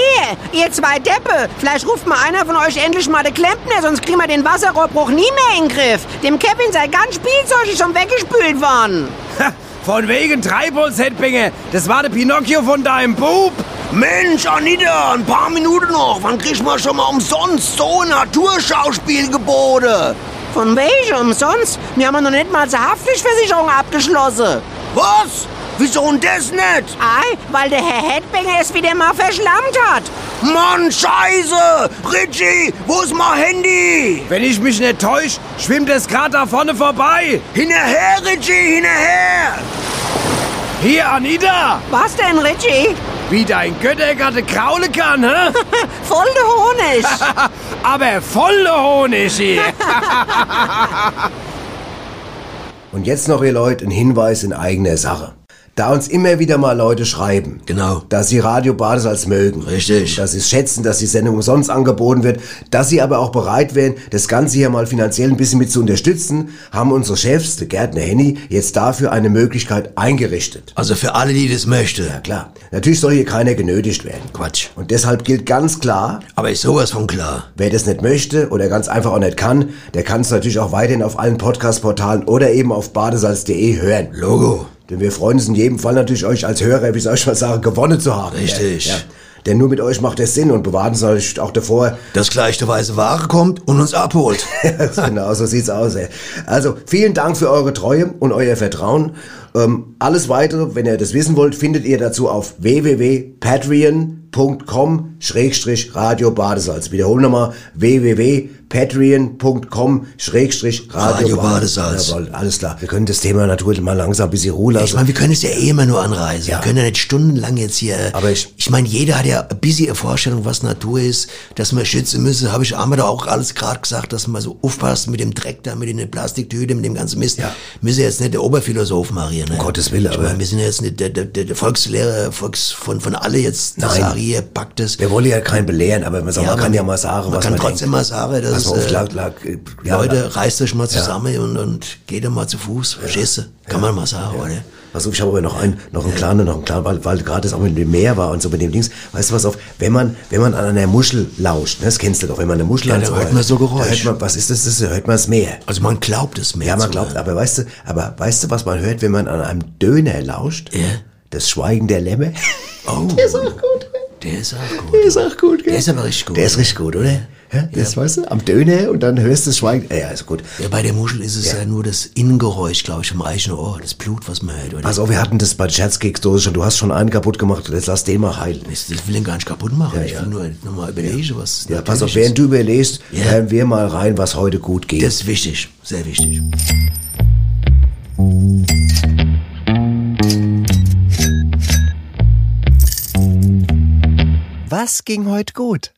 ihr zwei Deppe. Vielleicht ruft mal einer von euch endlich mal den Klempner, sonst kriegen wir den Wasserrohrbruch nie mehr in den Griff. Dem Kevin sei ganz Spielzeug schon weggespült worden. Ha, Von wegen Treibholz, Headbanger. Das war der Pinocchio von deinem Bub. Mensch, Anita, ein paar Minuten noch. Wann kriegt man schon mal umsonst so ein Naturschauspiel geboten? Von welchem umsonst? Wir haben noch nicht mal zur Haftpflichtversicherung abgeschlossen. Was? Wieso denn das nicht? Ei, weil der Herr Headbanger es wieder mal verschlammt hat. Mann, Scheiße! Richie, wo ist mein Handy? Wenn ich mich nicht täusche, schwimmt es gerade da vorne vorbei. Hinterher, Richie, hinterher! Hier, Anita. Was denn, Richie? Wie dein Göttergatte kraulen kann, hä? <laughs> Voll der Honig. <laughs> Aber voller Honig hier. <laughs> Und jetzt noch, ihr Leute, ein Hinweis in eigener Sache. Da uns immer wieder mal Leute schreiben, Genau. dass sie Radio Badesalz mögen. Richtig. Dass sie es schätzen, dass die Sendung umsonst angeboten wird, dass sie aber auch bereit wären, das Ganze hier mal finanziell ein bisschen mit zu unterstützen, haben unsere Chefs, der Gärtner Henny, jetzt dafür eine Möglichkeit eingerichtet. Also für alle, die das möchten. Ja klar, natürlich soll hier keiner genötigt werden. Quatsch. Und deshalb gilt ganz klar, Aber ist sowas von klar. Wer das nicht möchte oder ganz einfach auch nicht kann, der kann es natürlich auch weiterhin auf allen Podcast-Portalen oder eben auf badesalz.de hören. Logo. Denn wir freuen uns in jedem Fall natürlich, euch als Hörer, wie ich mal sagen, gewonnen zu haben. Richtig. Ja. Denn nur mit euch macht es Sinn und bewahren uns natürlich auch davor. Dass gleich der weiße Ware kommt und uns abholt. <laughs> genau, so sieht's aus. Ey. Also, vielen Dank für eure Treue und euer Vertrauen. Ähm, alles weitere, wenn ihr das wissen wollt, findet ihr dazu auf www.patreon.com Schrägstrich Radio Badesalz. Wiederholen nochmal www.patreon.com Schrägstrich Radio Radio Badesalz. Jawohl, alles klar. Wir können das Thema Natur mal langsam ein bisschen Ruhe lassen. Ich meine, wir können es ja eh immer nur anreisen. Ja. Wir können ja nicht stundenlang jetzt hier. Aber ich- ich meine, jeder hat ja ein bisschen eine Vorstellung, was Natur ist, dass man schützen müsse. Habe ich einmal da auch alles gerade gesagt, dass man so aufpasst mit dem Dreck da, mit den Plastiktüten, mit dem ganzen Mist. Ja. Müssen jetzt nicht der Oberphilosoph Maria, ne? Um Gottes Willen, Ich aber- meine, wir sind jetzt nicht der, der, der, Volkslehrer, Volks, von, von alle jetzt, Nein. sage hier, packt es. wir wollen ja keinen belehren, aber man, sagt, man kann ja mal sagen, man was kann man trotzdem denkt. mal sagen, dass auf, äh, lag, lag, äh, ja, Leute, reißt euch mal zusammen und, und geht mal zu Fuß. Verstehst du? Kann man mal sagen, oder? Pass auf, ich habe aber noch einen, noch einen kleinen, noch einen kleinen, weil, weil gerade das auch mit dem Meer war und so mit dem Dings. Weißt du was auf, wenn man, wenn man an einer Muschel lauscht, ne, das kennst du doch, wenn man eine Muschel Ja, ans da hört man so Geräusch. Man, was ist das? das hört man das Meer. Also man glaubt es mehr. Ja, man glaubt, aber weißt du, aber weißt du, was man hört, wenn man an einem Döner lauscht? Ja. Das Schweigen der Lämme. Oh. <laughs> Der ist auch gut. Der ist auch gut. Der ist auch gut, gell? Der ist aber richtig gut. Der ist richtig gut, oder? Ja, das weißt du, am Döner und dann hörst du das Schweigen. Ja, ist gut. Ja, bei der Muschel ist es ja, nur das Innengeräusch, glaube ich, vom reichen Ohr. Das Blut, was man hört. Oder? Auf, wir hatten das bei Scherzkeksdose schon. Du hast schon einen kaputt gemacht. Jetzt lass den mal heilen. ich, ich will ihn gar nicht kaputt machen. Ja, ich ja. will nur noch mal überlegen, was Ja, pass auf, während du überlegst, Ja. hören wir mal rein, was heute gut geht. Das ist wichtig. Sehr wichtig. Was ging heute gut?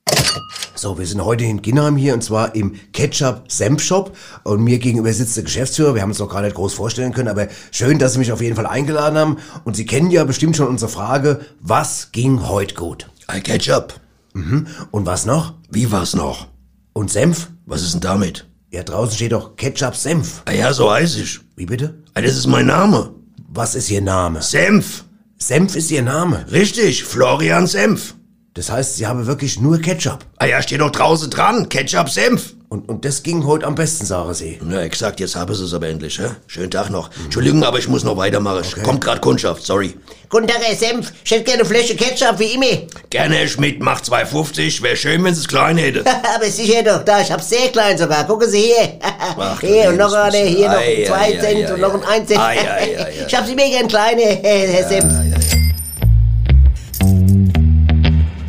So, wir sind heute in Ginnheim hier und zwar im Ketchup-Senf-Shop und mir gegenüber sitzt der Geschäftsführer. Wir haben uns noch gar nicht groß vorstellen können, aber schön, dass Sie mich auf jeden Fall eingeladen haben. Und Sie kennen ja bestimmt schon unsere Frage, was ging heute gut? I catch up. Mhm. Und was noch? Wie war's noch? Und Senf? Was ist denn damit? Ja, draußen steht doch Ketchup-Senf. Ah ja, so heiß ich. Wie bitte? Ah, das ist mein Name. Was ist Ihr Name? Senf. Senf ist Ihr Name. Richtig, Florian Senf. Das heißt, Sie haben wirklich nur Ketchup. Ah ja, steht doch draußen dran. Ketchup Senf. Und, und das ging heute am besten, sagen Sie. Na, exakt, jetzt habe ich es aber endlich, hä? Schönen Tag noch. Entschuldigung, aber ich muss noch weitermachen. Kommt grad Kundschaft, sorry. Guten Tag, Herr Senf. Ich hätte gerne eine Flasche Ketchup, wie immer. Gerne, Herr Schmidt, macht 2,50. Wäre schön, wenn Sie es klein hätte. <laughs> Aber sicher doch, da, ich hab's sehr klein sogar. Gucken Sie hier. Ach, <laughs> hier, und noch eine, hier noch Ei, zwei ei, Cent ei, und noch ein ein Cent. ei, ei, ei, <laughs> ei. Ich hab's immer gern kleine, Herr, Herr Senf.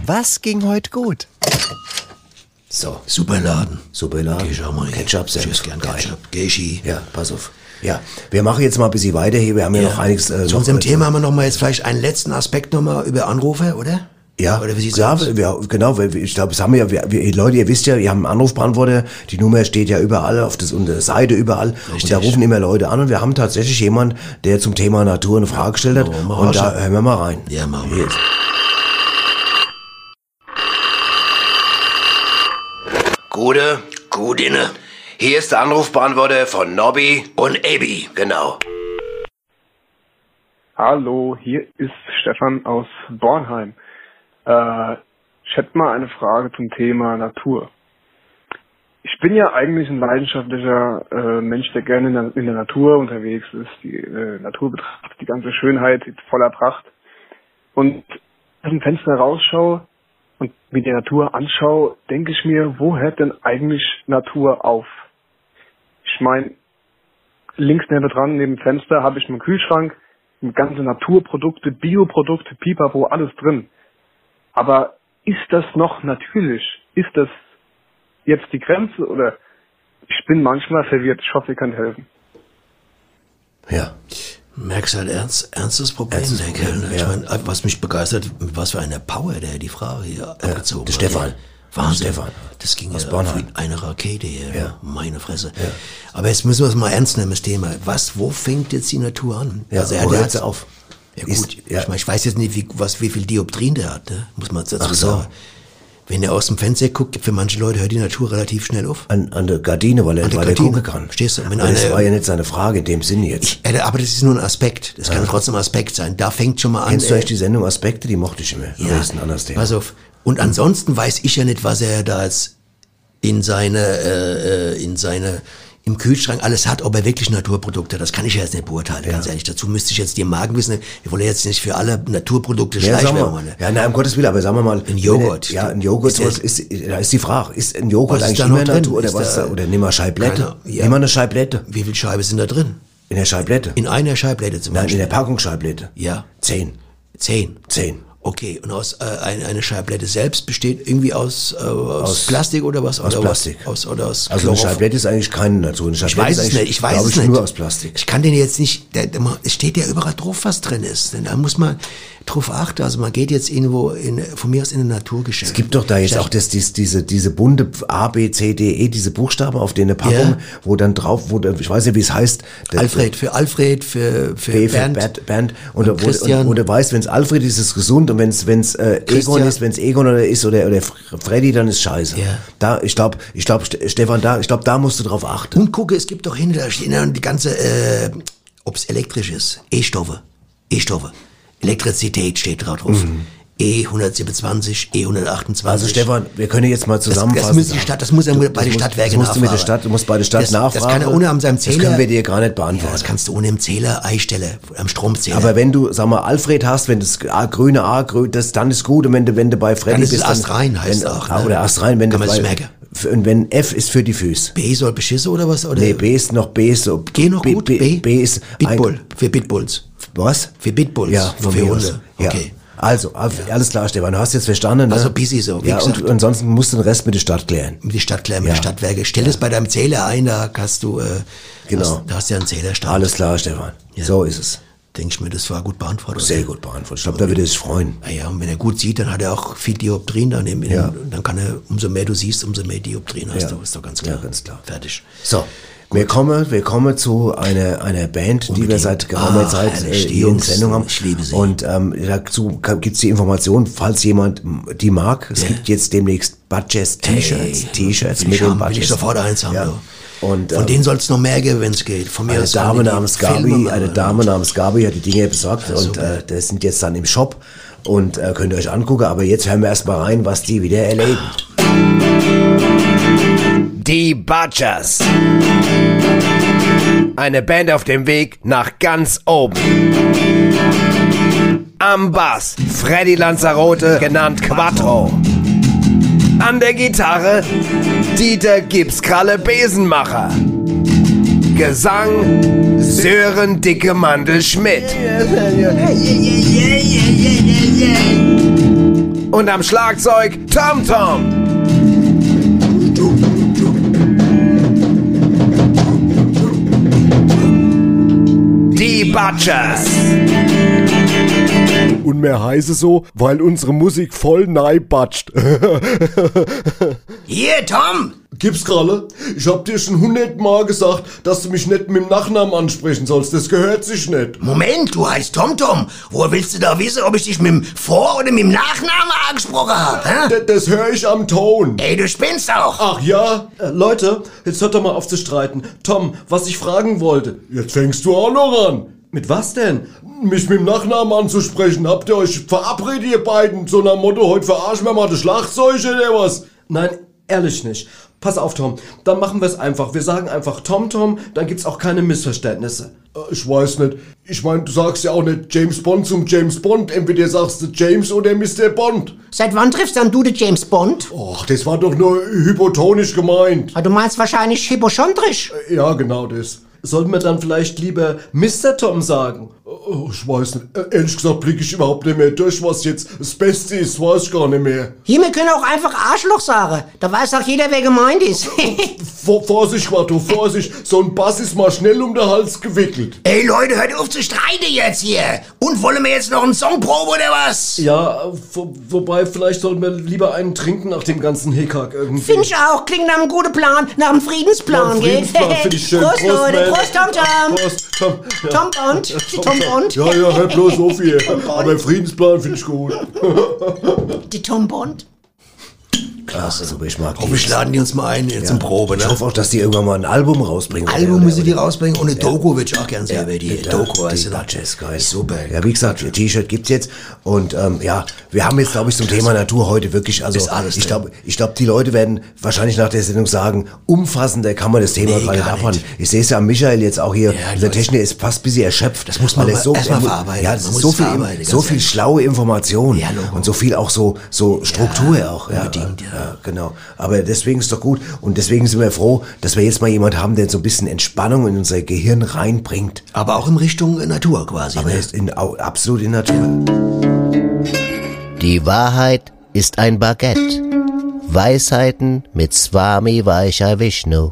Was ging heute gut? So, Super Laden. super Laden. Geh ich mal. Ketchup, Senf. Tschüss, gern. Ketchup. Ich hin. Ja, pass auf. Ja, wir machen jetzt mal ein bisschen weiter hier. Wir haben ja, noch einiges. Äh, Zu unserem Thema haben wir noch mal jetzt vielleicht einen letzten Aspekt noch mal über Anrufe, oder? Ja, Oder wie sieht's ja, aus? wir, genau, ich glaube, das haben wir ja, wir, wir, Leute, ihr wisst ja, wir haben einen Anrufbeantworter, die Nummer steht ja überall, auf das, unserer Seite überall. Und da rufen immer Leute an und wir haben tatsächlich jemand, der zum Thema Natur eine Frage gestellt hat. mal und da hören wir mal rein. Ja, machen wir. ist- Gute, Gut inne. hier ist der Anrufbeantworter von Nobby. Und Abby. Genau. Hallo, hier ist Stefan aus Bornheim. Äh, ich hätte mal eine Frage zum Thema Natur. Ich bin ja eigentlich ein leidenschaftlicher äh, Mensch, der gerne in der, in der Natur unterwegs ist, die äh, Natur betrachtet, die ganze Schönheit die voller Pracht. Und aus dem Fenster rausschaue mir die Natur anschaue, denke ich mir, wo hört denn eigentlich Natur auf? Ich meine, links neben dran, neben dem Fenster, habe ich einen Kühlschrank, ganze Naturprodukte, Bioprodukte, Pipapo, alles drin. Aber ist das noch natürlich? Ist das jetzt die Grenze oder ich bin manchmal verwirrt. Ich hoffe, ihr könnt helfen. Ja. Merkst halt ernst, ernstes Problem, Ernstes der Kerl. Problem, ne? Ich ja. meine, was mich begeistert, was für eine Power der die Frage hier abgezogen der hat. Stefan. Wahnsinn. Stefan. Das ging Aus ja Bornheim. wie eine Rakete hier. Ja. Meine Fresse. Aber jetzt müssen wir es mal ernst nehmen, das Thema. Was, wo fängt jetzt die Natur an? Ja, also er wo hat hört sie ja- auf? Ja Ist- gut, ja. Ich, mein, ich weiß jetzt nicht, wie, was, wie viel Dioptrien der hat, ne? muss man dazu Ach so. sagen. Wenn er aus dem Fenster guckt, für manche Leute hört die Natur relativ schnell auf. An, an der Gardine, weil er, An er Gardine. gucken kann. Verstehst du? Wenn Aber das eine- war ja nicht seine Frage in dem Sinne jetzt. Ja, aber das ist nur ein Aspekt. Das kann trotzdem ein Aspekt sein. Da fängt schon mal an. Kennst du äh, eigentlich die Sendung Aspekte? Die mochte ich immer. Ja, Das ist ein anderes Thema. pass auf. Und ansonsten weiß ich ja nicht, was er da jetzt in seine, äh, äh, in seine, im Kühlschrank alles hat, ob er wirklich Naturprodukte hat. Das kann ich ja jetzt nicht beurteilen, ganz ehrlich. Dazu müsste ich jetzt die Magenwissen, ich wollte jetzt nicht für alle Naturprodukte Ja, Schleichwerbung ja, nein, um Gottes Willen, aber sagen wir mal. Ein Joghurt. Ja, ein Joghurt, Ist was ist, da ist die Frage, ist ein Joghurt ist eigentlich da immer drin? Natur oder Ist was? da- oder nimm mal Scheiblette. Ja. Nimm mal eine Scheiblette. Wie viel Scheibe sind da drin? In der Scheiblette. In einer Scheiblette zum Nein, in Beispiel. der Packung Scheiblette. Ja. Zehn. Zehn. Zehn. Okay, und aus äh, eine, eine Scheiblette selbst besteht irgendwie aus, äh, aus, Aus- Plastik oder was? aus oder Plastik. Was? Aus, oder aus Also eine Scheiblette ist eigentlich keine Natur. Eine Ich Scheiblette weiß ist es nicht, ich weiß es ich, nicht. nur aus Plastik. Ich kann den jetzt nicht, der, es steht ja überall drauf, was drin ist. Denn da muss man drauf achten. Also man geht jetzt irgendwo in, von mir aus in ein Naturgeschäft. Es gibt doch da jetzt auch das, dies, diese, diese bunte A, B, C, D, E, diese Buchstaben auf der Packung, Ja. wo dann drauf, wo, ich weiß nicht, wie es heißt. Alfred, für Alfred, für, für B für Bernd. Bernd, Bernd und, und wo, und, Christian. wo du weißt, wenn es Alfred ist, ist es gesund und wenn es wenn's, äh, Egon ist, wenn es Egon oder ist oder, oder Freddy, dann ist scheiße. Ja. Da, ich glaube, ich glaube, Stefan, da, ich glaube, da musst du drauf achten. Und gucke, es gibt doch hinter, die ganze, äh, ob es elektrisch ist, E-Stoffe, E-Stoffe, Elektrizität steht drauf. Mhm. E127, E128. Also Stefan, wir können jetzt mal das, zusammenfassen. das muss die Stadt, das muss er bei den Stadtwerken das musst du mit der nachfragen. Stadt, du musst bei der Stadt das, nachfragen. Das kann er ohne an seinem Zähler. Das können wir dir gar nicht ja, beantworten. das kannst du ohne im Zähler einstellen, am Stromzähler. aber wenn du, sag mal, Alfred hast, wenn das A, grüne A, grün, das, dann ist gut. Und wenn du, wenn du bei Freddy Dann ist bist, Astrein, heißt wenn, es auch, ah, ne? Oder Astrein, wenn Kann du bei, merken. Und wenn F ist für die Füße. B soll beschissen oder was? Oder? Nee, B ist noch B ist so. G noch B, gut? B, B, B ist Bitbull, für Bitbulls. Was? Für Bitbulls. Ja, für Hunde. Ja. Okay. Also, alles klar, Stefan, du hast jetzt verstanden. Ne? Also busy so, wie Ja, und gesagt. ansonsten musst du den Rest mit der Stadt klären. Mit die Stadt klären, mit Ja. den Stadtwerke. Stell das bei deinem Zähler ein, da hast du, äh, Genau. hast, da hast du ja einen Zählerstand. Alles klar, Stefan. So ist es. Denke ich mir, das war gut beantwortet. Sehr gut beantwortet. Ich glaube, da wird er sich freuen. Naja, und wenn er gut sieht, dann hat er auch viel Dioptrien dann im, Ja. dann kann er, umso mehr du siehst, umso mehr Dioptrien hast Ja. du, ist doch ganz klar. Ja, ganz klar. Fertig. So. Wir kommen, wir kommen zu einer, einer Band, die wir Unbedingt. seit geraumer Ah, Zeit äh, hier in Sendung haben. ich liebe sie. Und ähm, dazu gibt's die Information, falls jemand die mag. Es Ja. gibt jetzt demnächst Budgets T-Shirts, T-Shirts mit den haben, will Budgets. ich sofort eins haben, Ja. Und Von ähm, denen soll es noch mehr geben, wenn es geht. Von mir eine Dame namens Gabi, eine Dame namens Gabi hat die Dinge besorgt und super. äh, das sind jetzt dann im Shop und äh, könnt ihr euch angucken. Aber jetzt hören wir erstmal rein, was die wieder erleben. Die Butchers. Eine Band auf dem Weg nach ganz oben. Am Bass Freddy Lanzarote, genannt Quattro. An der Gitarre Dieter Gipskralle Besenmacher. Gesang Sören Dicke Mandel Schmidt. Und am Schlagzeug Tom Tom. Die Butchers. Und mehr heiße so, weil unsere Musik voll neibatscht. Hier, Tom! Gib's Kralle, ich hab dir schon hundertmal gesagt, dass du mich nicht mit dem Nachnamen ansprechen sollst. Das gehört sich nicht. Moment, du heißt TomTom. Woher willst du da wissen, ob ich dich mit dem Vor- oder mit dem Nachnamen angesprochen habe? D das höre ich am Ton. Ey, du spinnst auch. Ach ja? Äh, Leute, jetzt hört doch mal auf zu streiten. Tom, was ich fragen wollte. Jetzt fängst du auch noch an. Mit was denn? Mich mit dem Nachnamen anzusprechen. Habt ihr euch verabredet, ihr beiden? So nach dem Motto, heute verarschen wir mal das Schlagzeug oder was? Nein, ehrlich nicht. Pass auf, Tom. Dann machen wir es einfach. Wir sagen einfach Tom Tom, dann gibt's auch keine Missverständnisse. Äh, Ich weiß nicht. Ich meine, du sagst ja auch nicht James Bond zum James Bond. Entweder sagst du James oder Mr. Bond. Seit wann triffst dann du den James Bond? Och, das war doch nur hypotonisch gemeint. Ah, Du meinst wahrscheinlich hypochondrisch. Ja, genau das. Sollten wir dann vielleicht lieber Mr. Tom sagen? Oh, ich weiß nicht. Äh, Ehrlich gesagt blicke ich überhaupt nicht mehr durch, was jetzt das Beste ist, weiß ich gar nicht mehr. Hier, wir können auch einfach Arschloch sagen. Da weiß auch jeder, wer gemeint ist. <laughs> Vor, Vorsicht, Quattro, Vorsicht. So ein Bass ist mal schnell um den Hals gewickelt. Ey, Leute, hört auf zu streiten jetzt hier. Und wollen wir jetzt noch einen Songprobe oder was? Ja, wo, wobei vielleicht sollten wir lieber einen trinken nach dem ganzen Hickhack irgendwie. Finde ich auch. Klingt nach einem guten Plan. Nach einem Friedensplan, Ja, gell? Friedensplan finde ich schön. <laughs> Prost, Leute. man. Prost, Tom Tom. Prost, Tom. Ja. Tom Bond. <laughs> Tom Tom Bond? Ja, ja, hör bloß so viel. Aber Friedensplan finde ich gut. Die Tom Bond? Klasse, also ich mag die. laden die uns mal ein zum Probe, ne? Ich hoffe auch, dass die irgendwann mal ein Album rausbringen. Album Oder- müssen die rausbringen und eine Doku würde ich auch gerne sehen, Ja, die der- Doku, weißt du? Duchess, geil. Super. Ja, wie gesagt, ein T-Shirt gibt's jetzt und ähm, ja, wir haben jetzt, glaube ich, zum Thema Natur heute wirklich, also alles ich glaube, ich glaube, die Leute werden wahrscheinlich nach der Sendung sagen, umfassender kann man das Thema Nee, gar nicht abhandeln. Ich sehe es ja am Michael jetzt auch hier, Ja, der. Techniker ist fast ein bisschen erschöpft. Das muss man so, erst mal er mu- verarbeiten. Ja, muss so viel, so viel schlaue Information Ja, und so viel auch so, so Struktur auch. Ja, unbedingt, ja. Ja, genau. Aber deswegen ist doch gut und deswegen sind wir froh, dass wir jetzt mal jemand haben, der so ein bisschen Entspannung in unser Gehirn reinbringt. Aber auch in Richtung Natur quasi, Aber ne? ist in, absolut in Natur. Die Wahrheit ist ein Baguette. Weisheiten mit Swami Vaishya Vishnu.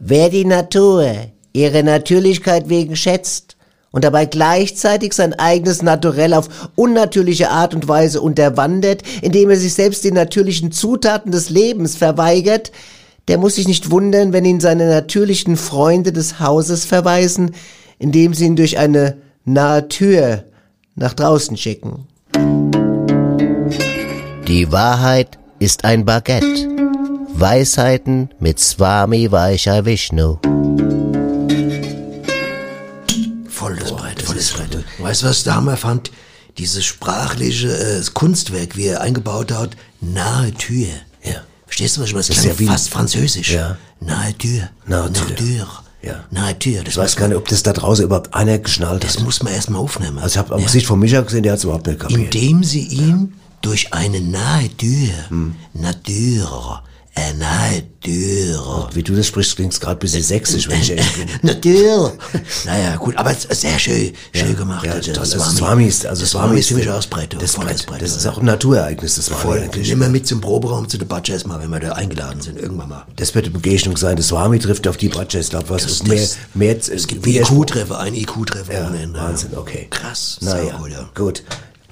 Wer die Natur ihre Natürlichkeit wegen schätzt und dabei gleichzeitig sein eigenes Naturell auf unnatürliche Art und Weise unterwandert, indem er sich selbst den natürlichen Zutaten des Lebens verweigert, der muss sich nicht wundern, wenn ihn seine natürlichen Freunde des Hauses verweisen, indem sie ihn durch eine nahe Tür nach draußen schicken. Die Wahrheit ist ein Baguette. Weisheiten mit Swami Vaishya Vishnu. Weißt du, was ich da Hammer fand? Dieses sprachliche äh, Kunstwerk, wie er eingebaut hat, nahe Tür. Ja. Verstehst du, was ich meine? Das ist klang ja wie- fast französisch. Ja. Nahe Tür. Nahe Tür. Ja. Nahe Tür. Das Ich weiß gar nicht, ob das da draußen überhaupt einer geschnallt Das hat. muss man erstmal aufnehmen. Also ich habe am Ja. Gesicht von Micha gesehen, der hat es überhaupt nicht kapiert. Indem sie ihn durch eine nahe Tür, Hm. Natur, nahe Tür, Wie du das sprichst, klingt gerade ein bisschen sächsisch, wenn ich ehrlich bin. <laughs> Natur. naja, gut, aber sehr schön, schön gemacht. Ja, also, das, Swami. das Swami ist, also Das Swami ist ziemlich ausbreit. Das, volles Brett, das ist auch ein Naturereignis, das Swami Voll. eigentlich. Nehmen wir mit zum Proberaum zu der Batschers mal, wenn wir da eingeladen sind, irgendwann mal. Das wird eine Begegnung sein. Das Swami trifft auf die Bratsche. Ich glaube, was Das- ist mehr, das- mehr Es gibt Widerspruch. IQ-Treffer, ein IQ-Treffer Ja. Wahnsinn, okay. Krass. Naja, ja. gut.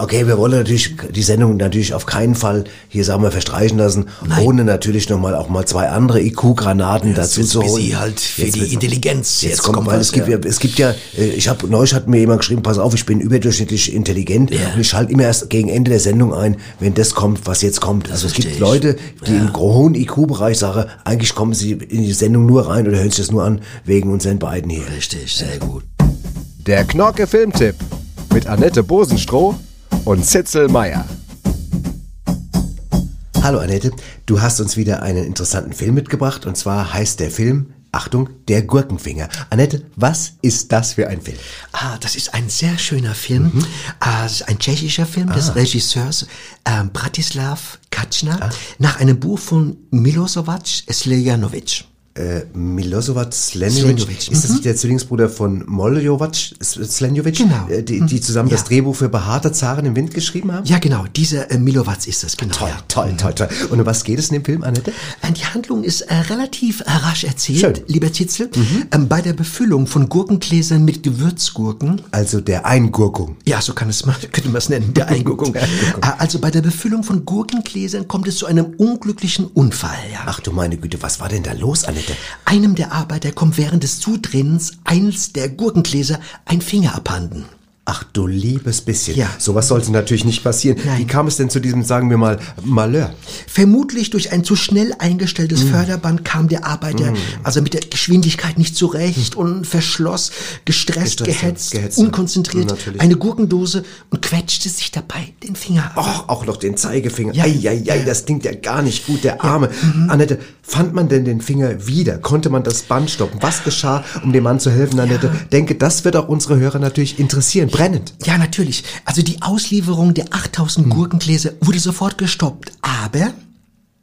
Okay, wir wollen natürlich die Sendung natürlich auf keinen Fall hier, sagen wir, verstreichen lassen, ohne natürlich nochmal auch mal zwei andere IQ-Granaten dazu jetzt zu holen. bisschen halt für Jetzt die Intelligenz. Jetzt, Jetzt kommt, kommt weil was, es gibt ja. ja, es gibt ja, äh, ich habe neulich hat mir jemand geschrieben, pass auf, ich bin überdurchschnittlich intelligent Ja. und ich schalte immer erst gegen Ende der Sendung ein, wenn das kommt, was jetzt kommt. also es gibt. Leute, die im hohen IQ-Bereich sagen, eigentlich kommen sie in die Sendung nur rein oder hören sich das nur an wegen unseren beiden hier. Richtig, sehr gut. Der Knorke Filmtipp mit Annette Bosenstroh und Zitzel Meier. Hallo Annette, du hast uns wieder einen interessanten Film mitgebracht und zwar heißt der Film, Achtung, der Gurkenfinger. Annette, was ist das für ein Film? Ah, das ist ein sehr schöner Film. Ah, das ist ein tschechischer Film des Regisseurs ähm, Bratislav Kaczna nach einem Buch von Milosevac Sljanovic. Äh, Milosevac Slenjovic. Ist das mhm. nicht der Zwillingsbruder von Moljovac Slenjovic? Genau. Äh, die, die zusammen das Ja. Drehbuch für Behaarte Zaren im Wind geschrieben haben? Ja, genau, dieser äh, Milovac ist das, genau. Toll, ja. toll, toll, toll. Und um was geht es in dem Film, Annette? Äh, Die Handlung ist äh, relativ äh, rasch erzählt, Schön. Mhm. lieber Zitzel. Ähm, bei der Befüllung von Gurkengläsern mit Gewürzgurken Also der Eingurkung. Ja, so kann es man, <laughs> könnte man es nennen, der Eingurkung. <laughs> Der Eingurkung. Äh, Also bei der Befüllung von Gurkengläsern kommt es zu einem unglücklichen Unfall. Ja. Ach du meine Güte, was war denn da los, Annette? Einem der Arbeiter kommt während des Zudrehens eines der Gurkengläser ein Finger abhanden. Ach du liebes bisschen. Ja. Sowas sollte natürlich nicht passieren. Nein. Wie kam es denn zu diesem, sagen wir mal, Malheur? Vermutlich durch ein zu schnell eingestelltes Förderband kam der Arbeiter also mit der Geschwindigkeit nicht zurecht und verschloss, gestresst, Gestresst, gehetzt, gehetzt. unkonzentriert Natürlich. eine Gurkendose und quetschte sich dabei den Finger ab. Och, auch noch den Zeigefinger. Ja. Ja. Ei, ei, ei, das klingt ja gar nicht gut, der Arme. Annette, fand man denn den Finger wieder? Konnte man das Band stoppen? Was geschah, um dem Mann zu helfen, Annette? Denke, das wird auch unsere Hörer natürlich interessieren. Brennend. Ja, natürlich. Also die Auslieferung der 8000 Gurkengläser wurde sofort gestoppt. Aber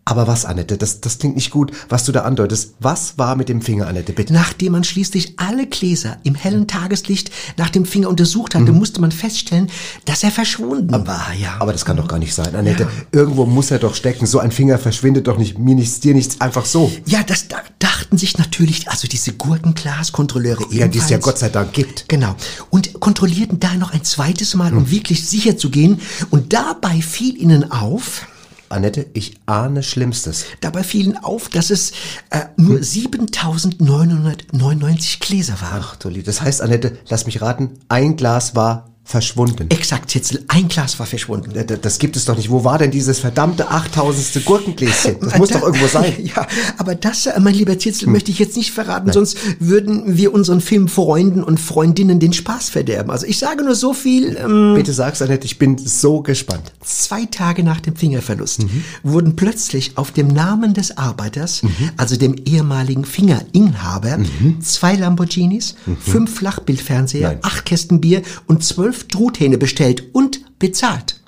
Aber was, Annette? Das, das klingt nicht gut, was du da andeutest. Was war mit dem Finger, Annette? Bitte. nachdem man schließlich alle Gläser im hellen Tageslicht nach dem Finger untersucht hatte, musste man feststellen, dass er verschwunden war. Ja. Aber das kann doch gar nicht sein, Annette. Ja. Irgendwo muss er doch stecken. So ein Finger verschwindet doch nicht. Mir nichts, dir nichts. Einfach so. ja, das da dachten sich natürlich also diese Gurkenglaskontrolleure Ja, die es ja. Gott sei Dank gibt. Genau. Und kontrollierten da noch ein zweites Mal, um wirklich sicher zu gehen. Und dabei fiel ihnen auf, Annette, ich ahne Schlimmstes. Dabei fielen auf, dass es äh, nur 7999 Gläser waren. Ach du Lieb, das heißt, Annette, lass mich raten, ein Glas war verschwunden. Exakt, Zitzel, ein Glas war verschwunden. D- d- Das gibt es doch nicht. Wo war denn dieses verdammte achttausendste Gurkengläschen? Das muss Da- doch irgendwo sein. <laughs> Ja, aber das, äh, mein lieber Zitzel, möchte ich jetzt nicht verraten, sonst würden wir unseren Filmfreunden und Freundinnen den Spaß verderben. Also ich sage nur so viel, ähm, Bitte sag's, Annette, ich bin so gespannt. zwei Tage nach dem Fingerverlust wurden plötzlich auf dem Namen des Arbeiters, also dem ehemaligen Fingerinhaber, zwei Lamborghinis, fünf Flachbildfernseher, Nein. acht Kästen Bier und zwölf Truthähne bestellt und bezahlt.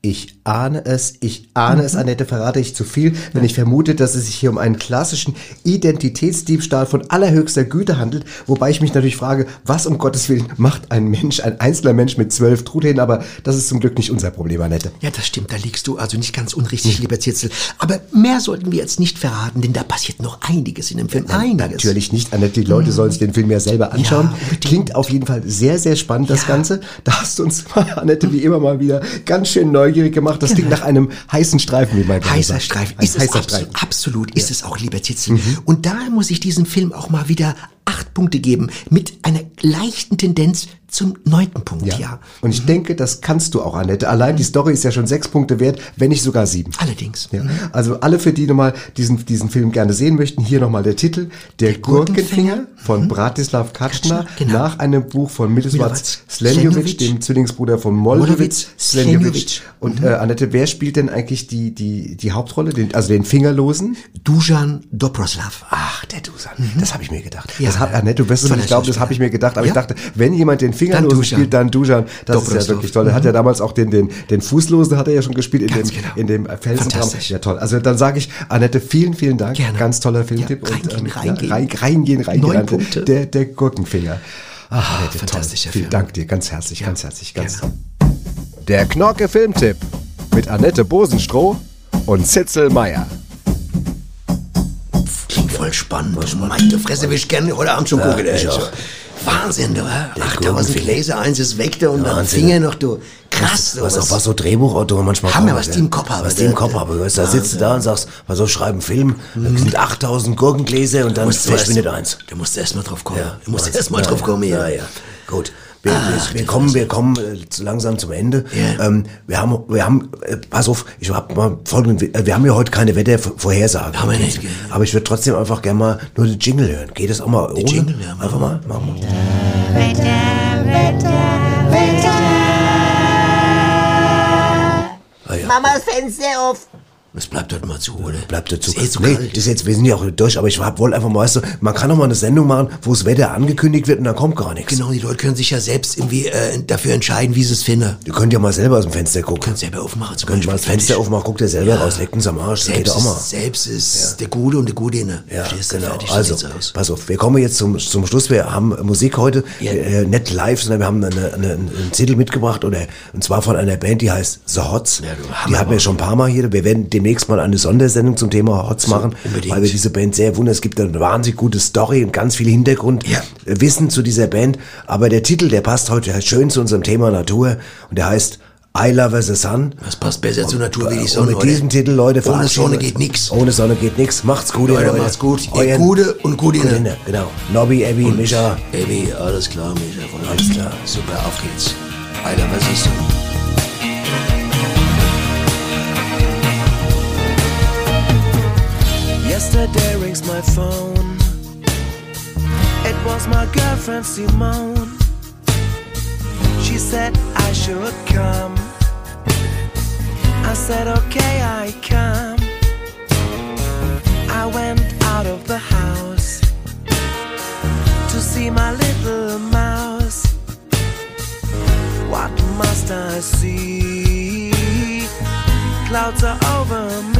Ich ahne es, ich ahne es, Annette, verrate ich zu viel, wenn ich vermute, dass es sich hier um einen klassischen Identitätsdiebstahl von allerhöchster Güte handelt, wobei ich mich natürlich frage, was um Gottes Willen macht ein Mensch, ein einzelner Mensch mit zwölf Truthähnen, aber das ist zum Glück nicht unser Problem, Annette. Ja, das stimmt, da liegst du also nicht ganz unrichtig, lieber Zitzel. Aber mehr sollten wir jetzt nicht verraten, denn da passiert noch einiges in dem Film. Einiges. Natürlich nicht, Annette, die Leute sollen sich den Film ja selber anschauen. Klingt auf jeden Fall sehr, sehr spannend, das Ganze. Da hast du uns, <laughs> Annette, wie immer mal wieder ganz schön neugierig gemacht. Das klingt nach einem heißen Streifen, wie man Heißer sagt. Streifen. Ist es heißer absolut, Streifen. absolut ist es auch, lieber Zitzel. Und da muss ich diesem Film auch mal wieder acht Punkte geben, mit einer leichten Tendenz zum neunten Punkt, ja. Und ich denke, das kannst du auch, Annette. Allein die Story ist ja schon sechs Punkte wert, wenn nicht sogar sieben. Allerdings. Ja. Also alle, für die nochmal diesen, diesen Film gerne sehen möchten, hier nochmal der Titel. Der, Gurkenfinger von Bratislav Katschner genau. nach einem Buch von Miloslav Slenjovic, dem Zwillingsbruder von Moldovic Slenjovic. Und äh, Annette, wer spielt denn eigentlich die, die, die Hauptrolle, den, also den Fingerlosen? Dujan Dobroslav. Ach, der Dusan. Das habe ich mir gedacht. Ja, das hat, ja. Annette, du wirst es nicht glauben, das habe ich mir gedacht. Aber Ja? ich dachte, wenn jemand den Fingerlosen spielt, dann Dujan. Das ist Dobroslav. ja wirklich toll. Er hat ja damals auch den, den, den Fußlosen hat er ja schon gespielt in Ganz dem, genau. in dem. Fantastisch. Ja, toll. Also dann sage ich, Annette, vielen, vielen Dank. Gerne. Ganz toller Filmtipp. Ja, reingehen, ja, reingehen. rein, reingehen, reingehen. Neun Annette. Punkte. Der, der Gurkenfinger. Ach, Annette, fantastischer toll. Vielen Film. Dank dir. Ganz herzlich, ganz herzlich. Ganz Der Knorke Filmtipp mit Annette Bosenstroh und Zitzel Meier. Klingt voll spannend. Meine Fresse, will ich gerne heute Abend schon gucken. ey. ich auch. Wahnsinn, du. hä? 8000 Gurkenfinger. Gläser, eins ist weg, du, und dann Wahnsinn. Finger noch, du. Krass, du. Was, auch was so Drehbuchautoren manchmal Hammer, kommen, was die im Kopf haben, Was die im Kopf haben. du Da sitzt du da und sagst, was soll schreiben Film? Da sind 8000 Gurkengläser und dann du verschwindet eins. Da musst du erst mal drauf kommen. Ja, du musst erst mal Ja, drauf kommen hier. Ja, ja. Gut. Wir, wir, wir kommen, wir kommen äh, zu- langsam zum Ende. Ja. Ähm, wir haben, wir haben, äh, pass auf, ich hab mal folgenden, äh, wir haben ja heute keine Wettervorhersage. Haben wir nicht, gell? Aber ich würde trotzdem einfach gerne mal nur den Jingle hören. Geht das auch mal ohne? Jingle, ja, einfach mal, machen wir. Mach mal das Fenster auf. Das bleibt dort mal zu, oder? Bleibt dazu. Ist eh zu nee, kalt. das ist jetzt, wir sind ja auch durch, aber ich wollte einfach mal, weißt du, man kann doch mal eine Sendung machen, wo das Wetter angekündigt wird und dann kommt gar nichts. Genau, die Leute können sich ja selbst irgendwie äh, dafür entscheiden, wie sie es finden. Ihr könnt ja mal selber aus dem Fenster gucken. Könnt selber aufmachen. Zum Könnt mal das. Fenster aufmachen, guckt ihr selber raus, leckt uns am Arsch, das Selbst auch mal. ist, selbst ist der Gute und der Gute inne. Ja, Verstehst genau. Fertig, so also, pass auf, wir kommen jetzt zum, zum Schluss. Wir haben Musik heute, Ja. äh, nicht live, sondern wir haben eine, eine, einen Zettel mitgebracht, oder, und zwar von einer Band, die heißt The Hots. Ja, die hatten wir schon ein paar Mal hier. Wir werden demnächst mal eine Sondersendung zum Thema Hots machen, unbedingt. weil wir diese Band sehr wundern. Es gibt eine wahnsinnig gute Story und ganz viel Hintergrundwissen Ja. Wissen zu dieser Band. Aber der Titel, der passt heute schön zu unserem Thema Natur und der heißt I Love the Sun. Das passt besser zur Natur wie die Und Sonne. mit oder? diesem Titel, Leute, Ohne Sonne geht nix. Ohne Sonne geht nix. Macht's gut, Leute, Leute. macht's gut. Ihr Gute und Gute inne. Genau. Nobby, Abby, Mischa. Baby, alles klar, Micha. Von Alles klar. Super, auf geht's. Alter, was ist so? Yesterday rings my phone. It was my girlfriend Simone. She said I should come. I said okay, I come. I went out of the house to see my little mouse. What must I see? Clouds are over me.